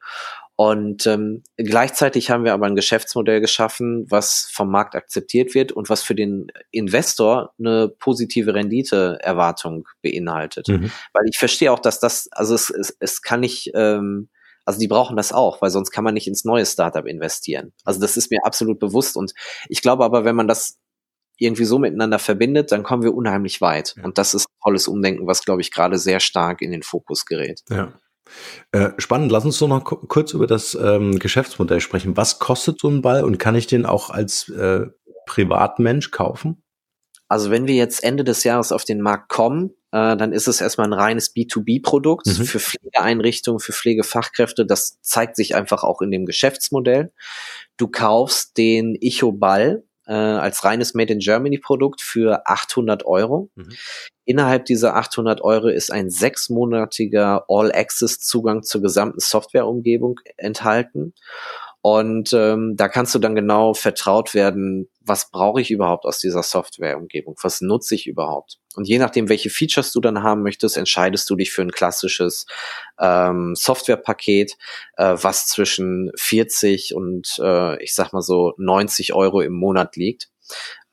Und ähm, gleichzeitig haben wir aber ein Geschäftsmodell geschaffen, was vom Markt akzeptiert wird und was für den Investor eine positive Renditeerwartung beinhaltet. Mhm. Weil ich verstehe auch, dass das, also es, es, es kann nicht, ähm, also die brauchen das auch, weil sonst kann man nicht ins neue Startup investieren. Also das ist mir absolut bewusst. Und ich glaube aber, wenn man das irgendwie so miteinander verbindet, dann kommen wir unheimlich weit. Ja. Und das ist ein tolles Umdenken, was, glaube ich, gerade sehr stark in den Fokus gerät. Ja. Äh, spannend, lass uns doch noch kurz über das ähm, Geschäftsmodell sprechen. Was kostet so ein Ball und kann ich den auch als äh, Privatmensch kaufen? Also wenn wir jetzt Ende des Jahres auf den Markt kommen, äh, dann ist es erstmal ein reines B2B-Produkt mhm. für Pflegeeinrichtungen, für Pflegefachkräfte. Das zeigt sich einfach auch in dem Geschäftsmodell. Du kaufst den Icho Ball, äh, als reines Made in Germany Produkt für 800 Euro. Mhm. Innerhalb dieser 800 Euro ist ein sechsmonatiger All-Access-Zugang zur gesamten Softwareumgebung enthalten. Und ähm, da kannst du dann genau vertraut werden, was brauche ich überhaupt aus dieser Softwareumgebung, was nutze ich überhaupt. Und je nachdem, welche Features du dann haben möchtest, entscheidest du dich für ein klassisches ähm, Softwarepaket, äh, was zwischen 40 und äh, ich sag mal so 90 Euro im Monat liegt,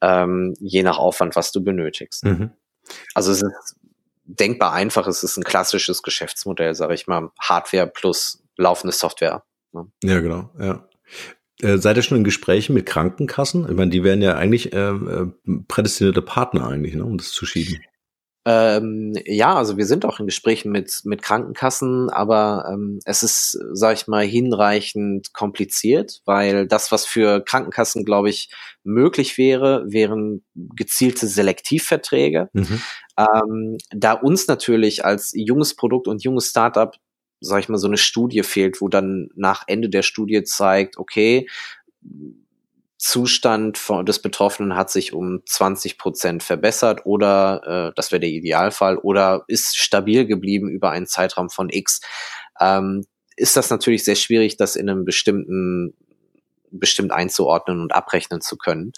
ähm, je nach Aufwand, was du benötigst. Mhm. Also es ist denkbar einfach, es ist ein klassisches Geschäftsmodell, sage ich mal, Hardware plus laufende Software. Ne? Ja, genau, ja. Äh, seid ihr schon in Gesprächen mit Krankenkassen? Ich meine, die wären ja eigentlich äh, äh, prädestinierte Partner eigentlich, ne, um das zu schieben. Ähm, ja, also wir sind auch in Gesprächen mit, mit Krankenkassen, aber ähm, es ist, sag ich mal, hinreichend kompliziert, weil das, was für Krankenkassen, glaube ich, möglich wäre, wären gezielte Selektivverträge. Mhm. Ähm, da uns natürlich als junges Produkt und junges Startup sag ich mal, so eine Studie fehlt, wo dann nach Ende der Studie zeigt, okay, Zustand von, des Betroffenen hat sich um 20 Prozent verbessert oder äh, das wäre der Idealfall oder ist stabil geblieben über einen Zeitraum von X. Ähm, ist das natürlich sehr schwierig, das in einem bestimmten bestimmt einzuordnen und abrechnen zu können.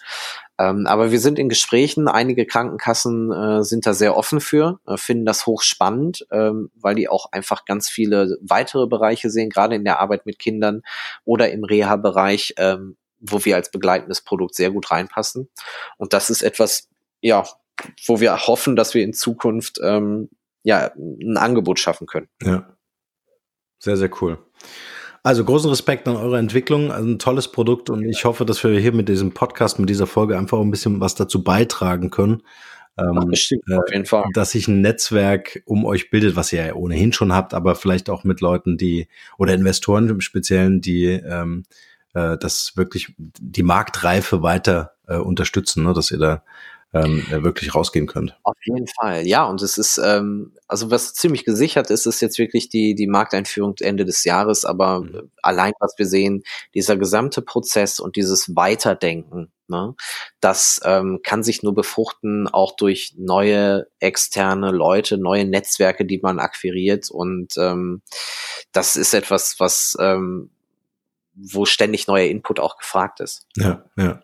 Ähm, aber wir sind in Gesprächen. Einige Krankenkassen äh, sind da sehr offen für, äh, finden das hochspannend, ähm, weil die auch einfach ganz viele weitere Bereiche sehen, gerade in der Arbeit mit Kindern oder im Reha-Bereich, ähm, wo wir als begleitendes Produkt sehr gut reinpassen. Und das ist etwas, ja, wo wir hoffen, dass wir in Zukunft ähm, ja ein Angebot schaffen können. Ja, sehr sehr cool. Also großen Respekt an eure Entwicklung, also ein tolles Produkt und ich hoffe, dass wir hier mit diesem Podcast, mit dieser Folge einfach ein bisschen was dazu beitragen können. Ähm, bestimmt, äh, auf jeden Fall. Dass sich ein Netzwerk um euch bildet, was ihr ja ohnehin schon habt, aber vielleicht auch mit Leuten, die oder Investoren im Speziellen, die ähm, äh, das wirklich die Marktreife weiter äh, unterstützen, ne? dass ihr da ähm, wirklich rausgehen könnt. Auf jeden Fall, ja. Und es ist, ähm, also was ziemlich gesichert ist, ist jetzt wirklich die, die Markteinführung Ende des Jahres. Aber mhm. allein, was wir sehen, dieser gesamte Prozess und dieses Weiterdenken, ne, das ähm, kann sich nur befruchten, auch durch neue externe Leute, neue Netzwerke, die man akquiriert. Und ähm, das ist etwas, was ähm, wo ständig neuer Input auch gefragt ist. Ja, ja.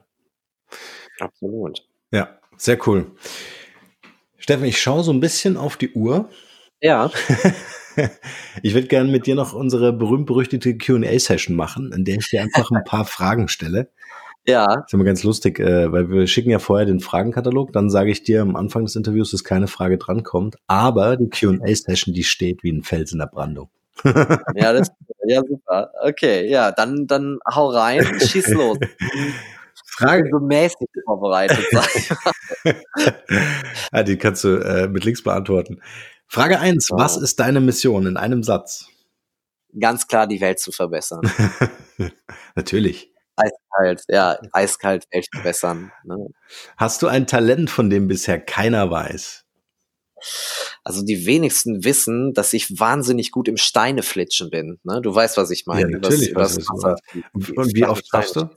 Absolut. Ja, sehr cool. Steffen, ich schaue so ein bisschen auf die Uhr. Ja. (laughs) ich würde gerne mit dir noch unsere berühmt-berüchtigte QA-Session machen, in der ich dir einfach ein paar (laughs) Fragen stelle. Ja. Das ist immer ganz lustig, äh, weil wir schicken ja vorher den Fragenkatalog, dann sage ich dir am Anfang des Interviews, dass keine Frage drankommt, aber die QA-Session, die steht wie ein Fels in der Brandung. ja, das, (laughs) ja, super. Okay, ja, dann, dann hau rein, schieß los. Frage. So mäßig vorbereitet sein. ja, (laughs) die kannst du äh, mit links beantworten. Frage eins: oh. Was ist deine Mission in einem Satz? Ganz klar, die Welt zu verbessern. (laughs) Natürlich. Eiskalt, ja, (laughs) eiskalt Welt verbessern. Ne? Hast du ein Talent, von dem bisher keiner weiß? Also die wenigsten wissen, dass ich wahnsinnig gut im Steineflitschen bin. Ne? Du weißt, was ich meine. Ja, natürlich. Übers, übers und wie oft schaffst du?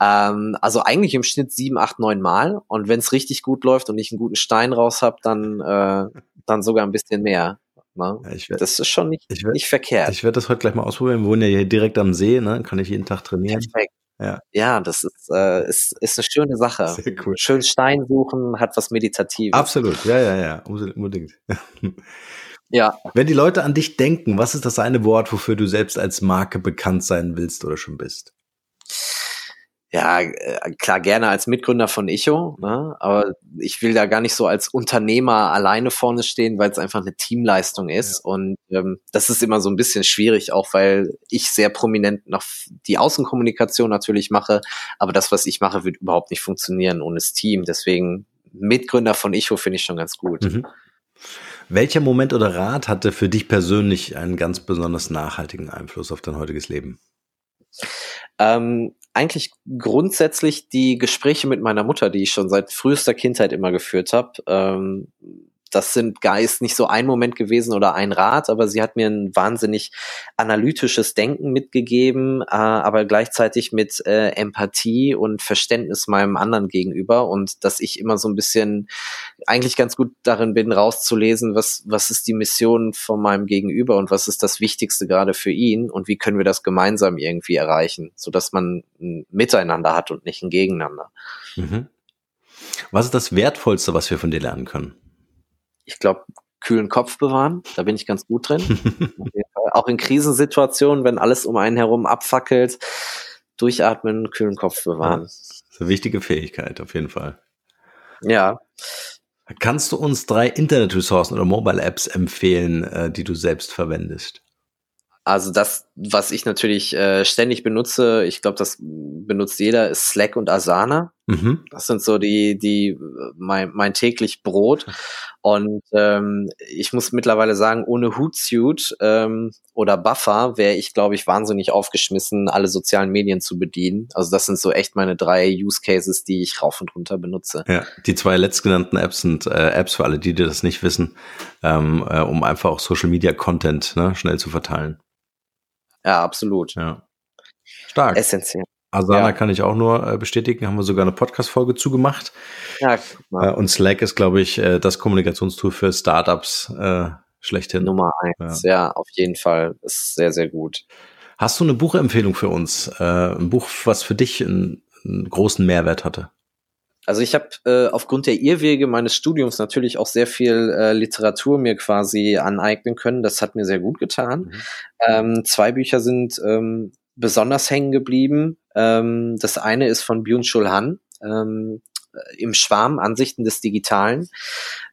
Ähm, also eigentlich im Schnitt sieben, acht, neun Mal. Und wenn es richtig gut läuft und ich einen guten Stein raus habe, dann, äh, dann sogar ein bisschen mehr. Ne? Ja, werd, das ist schon nicht, werd, nicht verkehrt. Ich werde das heute gleich mal ausprobieren. Wir wohnen ja hier direkt am See, ne? Kann ich jeden Tag trainieren. Perfekt. Ja. ja, das ist, äh, ist, ist eine schöne Sache. Sehr cool. Schön Stein suchen, hat was Meditatives. Absolut, ja, ja, ja, unbedingt. (laughs) ja. Wenn die Leute an dich denken, was ist das eine Wort, wofür du selbst als Marke bekannt sein willst oder schon bist? Ja, äh, klar, gerne als Mitgründer von Icho, ne? aber ich will da gar nicht so als Unternehmer alleine vorne stehen, weil es einfach eine Teamleistung ist. Ja. Und ähm, das ist immer so ein bisschen schwierig, auch weil ich sehr prominent noch die Außenkommunikation natürlich mache, aber das, was ich mache, wird überhaupt nicht funktionieren ohne das Team. Deswegen Mitgründer von Icho finde ich schon ganz gut. Mhm. Welcher Moment oder Rat hatte für dich persönlich einen ganz besonders nachhaltigen Einfluss auf dein heutiges Leben? Ähm, eigentlich grundsätzlich die Gespräche mit meiner Mutter, die ich schon seit frühester Kindheit immer geführt habe. Ähm, das sind Geist nicht so ein Moment gewesen oder ein Rat, aber sie hat mir ein wahnsinnig analytisches Denken mitgegeben, äh, aber gleichzeitig mit äh, Empathie und Verständnis meinem anderen gegenüber und dass ich immer so ein bisschen eigentlich ganz gut darin bin, rauszulesen, was, was ist die Mission von meinem Gegenüber und was ist das Wichtigste gerade für ihn und wie können wir das gemeinsam irgendwie erreichen, so dass man ein Miteinander hat und nicht ein Gegeneinander. Mhm. Was ist das Wertvollste, was wir von dir lernen können? Ich glaube, kühlen Kopf bewahren. Da bin ich ganz gut drin. (laughs) Auch in Krisensituationen, wenn alles um einen herum abfackelt, durchatmen, kühlen Kopf bewahren. Das ist eine wichtige Fähigkeit, auf jeden Fall. Ja. Kannst du uns drei Internetressourcen oder Mobile Apps empfehlen, äh, die du selbst verwendest? Also das, was ich natürlich äh, ständig benutze, ich glaube, das benutzt jeder, ist Slack und Asana. Mhm. Das sind so die, die mein, mein täglich Brot. (laughs) Und ähm, ich muss mittlerweile sagen, ohne Hootsuite ähm, oder Buffer wäre ich, glaube ich, wahnsinnig aufgeschmissen, alle sozialen Medien zu bedienen. Also das sind so echt meine drei Use Cases, die ich rauf und runter benutze. Ja, die zwei letztgenannten Apps sind äh, Apps für alle, die, die das nicht wissen, ähm, äh, um einfach auch Social Media Content ne, schnell zu verteilen. Ja, absolut. Ja. Stark. Essentiell. Asana ja. kann ich auch nur äh, bestätigen, haben wir sogar eine Podcast-Folge zugemacht. Ja, äh, und Slack ist, glaube ich, äh, das Kommunikationstool für Startups äh, schlechthin. Nummer eins, ja. ja. auf jeden Fall. Ist sehr, sehr gut. Hast du eine Buchempfehlung für uns? Äh, ein Buch, was für dich einen, einen großen Mehrwert hatte? Also ich habe äh, aufgrund der Irrwege meines Studiums natürlich auch sehr viel äh, Literatur mir quasi aneignen können. Das hat mir sehr gut getan. Mhm. Ähm, zwei Bücher sind ähm, besonders hängen geblieben. Ähm, das eine ist von Byung-Chul Han. Ähm, im Schwarm Ansichten des Digitalen.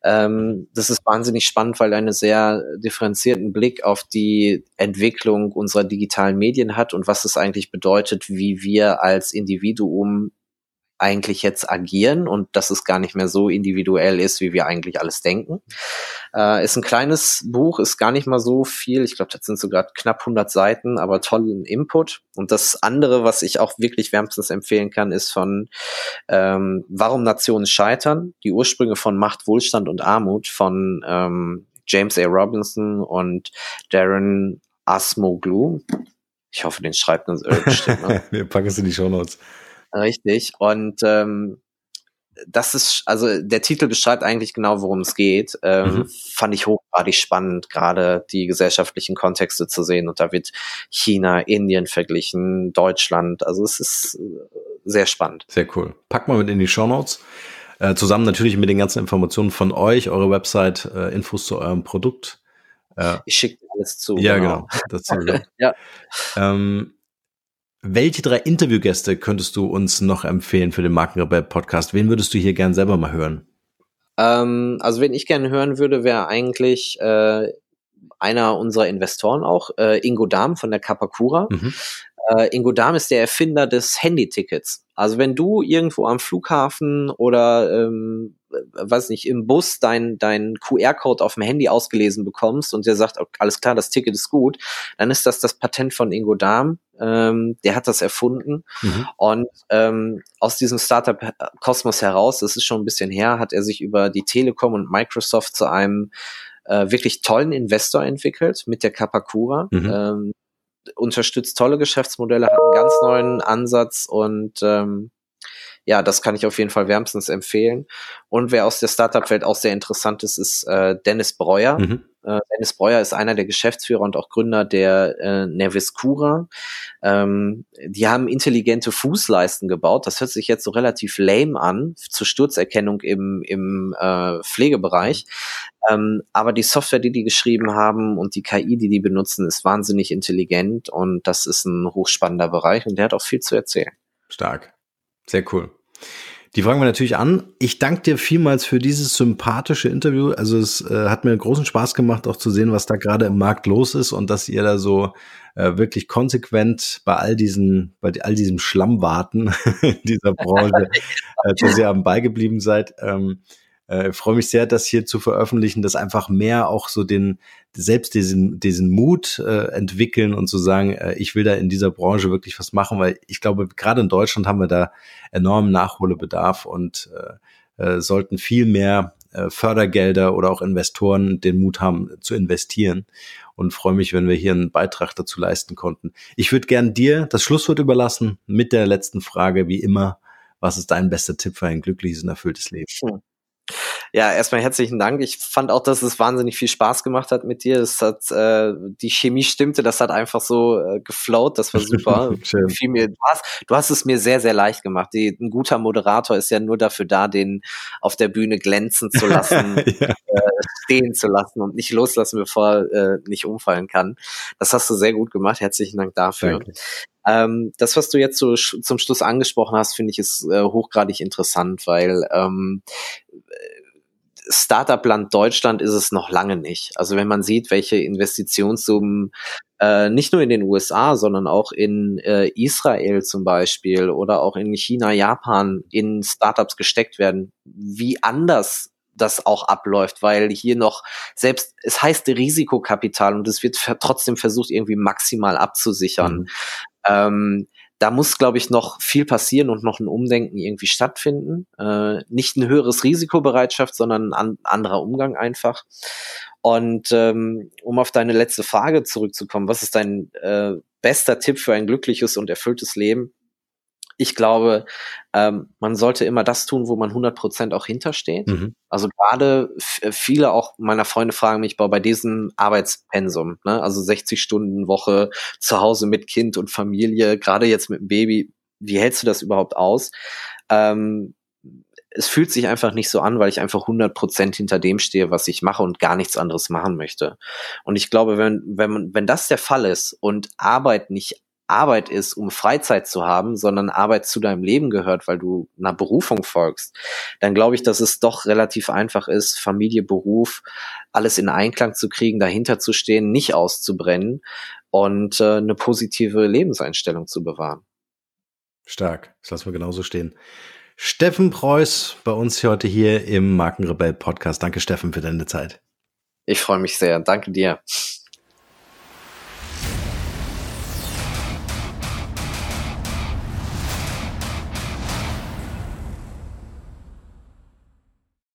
Ähm, das ist wahnsinnig spannend, weil er einen sehr differenzierten Blick auf die Entwicklung unserer digitalen Medien hat und was es eigentlich bedeutet, wie wir als Individuum eigentlich jetzt agieren und dass es gar nicht mehr so individuell ist, wie wir eigentlich alles denken. Äh, ist ein kleines Buch, ist gar nicht mal so viel. Ich glaube, das sind sogar knapp 100 Seiten, aber tollen Input. Und das andere, was ich auch wirklich wärmstens empfehlen kann, ist von ähm, Warum Nationen scheitern, die Ursprünge von Macht, Wohlstand und Armut von ähm, James A. Robinson und Darren Asmoglu. Ich hoffe, den schreibt man äh? (laughs) Wir packen es in die Show Notes. Richtig. Und ähm, das ist, also der Titel beschreibt eigentlich genau, worum es geht. Ähm, mhm. Fand ich hochgradig spannend, gerade die gesellschaftlichen Kontexte zu sehen. Und da wird China, Indien verglichen, Deutschland. Also es ist äh, sehr spannend. Sehr cool. Pack mal mit in die Show Notes. Äh, zusammen natürlich mit den ganzen Informationen von euch, eure Website, äh, Infos zu eurem Produkt. Äh, ich schicke alles zu. Ja, genau. genau (laughs) ja. Ähm, welche drei Interviewgäste könntest du uns noch empfehlen für den Markenrebell Podcast? Wen würdest du hier gern selber mal hören? Ähm, also wen ich gerne hören würde, wäre eigentlich äh, einer unserer Investoren auch, äh, Ingo Dahm von der Kapakura. Mhm. Äh, Ingo Dahm ist der Erfinder des Handy-Tickets. Also wenn du irgendwo am Flughafen oder ähm, weiß nicht, im Bus dein, dein QR-Code auf dem Handy ausgelesen bekommst und der sagt, okay, alles klar, das Ticket ist gut, dann ist das das Patent von Ingo Dahm. Ähm, der hat das erfunden. Mhm. Und ähm, aus diesem Startup-Kosmos heraus, das ist schon ein bisschen her, hat er sich über die Telekom und Microsoft zu einem äh, wirklich tollen Investor entwickelt mit der Kapakura. Mhm. Ähm, unterstützt tolle Geschäftsmodelle, hat einen ganz neuen Ansatz und ähm, ja, das kann ich auf jeden Fall wärmstens empfehlen. Und wer aus der Startup-Welt auch sehr interessant ist, ist äh, Dennis Breuer. Mhm. Äh, Dennis Breuer ist einer der Geschäftsführer und auch Gründer der äh, Nerviscura. Ähm, die haben intelligente Fußleisten gebaut. Das hört sich jetzt so relativ lame an zur Sturzerkennung im, im äh, Pflegebereich. Ähm, aber die Software, die die geschrieben haben und die KI, die die benutzen, ist wahnsinnig intelligent und das ist ein hochspannender Bereich und der hat auch viel zu erzählen. Stark. Sehr cool. Die fragen wir natürlich an. Ich danke dir vielmals für dieses sympathische Interview. Also es äh, hat mir großen Spaß gemacht, auch zu sehen, was da gerade im Markt los ist und dass ihr da so äh, wirklich konsequent bei all diesen, bei all diesem Schlammwarten (laughs) in dieser Branche, (laughs) äh, dass ihr am Ball geblieben seid. Ähm, äh, freue mich sehr, das hier zu veröffentlichen, dass einfach mehr auch so den selbst diesen diesen Mut äh, entwickeln und zu sagen, äh, ich will da in dieser Branche wirklich was machen, weil ich glaube, gerade in Deutschland haben wir da enormen Nachholbedarf und äh, äh, sollten viel mehr äh, Fördergelder oder auch Investoren den Mut haben zu investieren und freue mich, wenn wir hier einen Beitrag dazu leisten konnten. Ich würde gern dir das Schlusswort überlassen mit der letzten Frage, wie immer. Was ist dein bester Tipp für ein glückliches und erfülltes Leben? Hm. Ja, erstmal herzlichen Dank. Ich fand auch, dass es wahnsinnig viel Spaß gemacht hat mit dir. Es hat äh, die Chemie stimmte, das hat einfach so äh, geflowt, das war super. (laughs) Viel mir, du, hast, du hast es mir sehr, sehr leicht gemacht. Die, ein guter Moderator ist ja nur dafür da, den auf der Bühne glänzen zu lassen, (laughs) ja. äh, stehen zu lassen und nicht loslassen, bevor er äh, nicht umfallen kann. Das hast du sehr gut gemacht. Herzlichen Dank dafür. Danke. Ähm, das, was du jetzt so zum Schluss angesprochen hast, finde ich ist äh, hochgradig interessant, weil ähm, Startup-Land Deutschland ist es noch lange nicht. Also wenn man sieht, welche Investitionssummen äh, nicht nur in den USA, sondern auch in äh, Israel zum Beispiel oder auch in China, Japan in Startups gesteckt werden, wie anders das auch abläuft, weil hier noch selbst, es heißt Risikokapital und es wird trotzdem versucht, irgendwie maximal abzusichern. Mhm. Ähm, da muss, glaube ich, noch viel passieren und noch ein Umdenken irgendwie stattfinden. Äh, nicht ein höheres Risikobereitschaft, sondern ein an, anderer Umgang einfach. Und ähm, um auf deine letzte Frage zurückzukommen, was ist dein äh, bester Tipp für ein glückliches und erfülltes Leben? Ich glaube, ähm, man sollte immer das tun, wo man 100 Prozent auch hintersteht. Mhm. Also gerade äh, viele auch meiner Freunde fragen mich bei diesem Arbeitspensum, ne? also 60 Stunden Woche zu Hause mit Kind und Familie, gerade jetzt mit dem Baby, wie hältst du das überhaupt aus? Ähm, es fühlt sich einfach nicht so an, weil ich einfach 100 Prozent hinter dem stehe, was ich mache und gar nichts anderes machen möchte. Und ich glaube, wenn, wenn, wenn das der Fall ist und Arbeit nicht Arbeit ist, um Freizeit zu haben, sondern Arbeit zu deinem Leben gehört, weil du einer Berufung folgst, dann glaube ich, dass es doch relativ einfach ist, Familie, Beruf, alles in Einklang zu kriegen, dahinter zu stehen, nicht auszubrennen und äh, eine positive Lebenseinstellung zu bewahren. Stark, das lassen wir genauso stehen. Steffen Preuß bei uns heute hier im Markenrebell Podcast. Danke, Steffen, für deine Zeit. Ich freue mich sehr. Danke dir.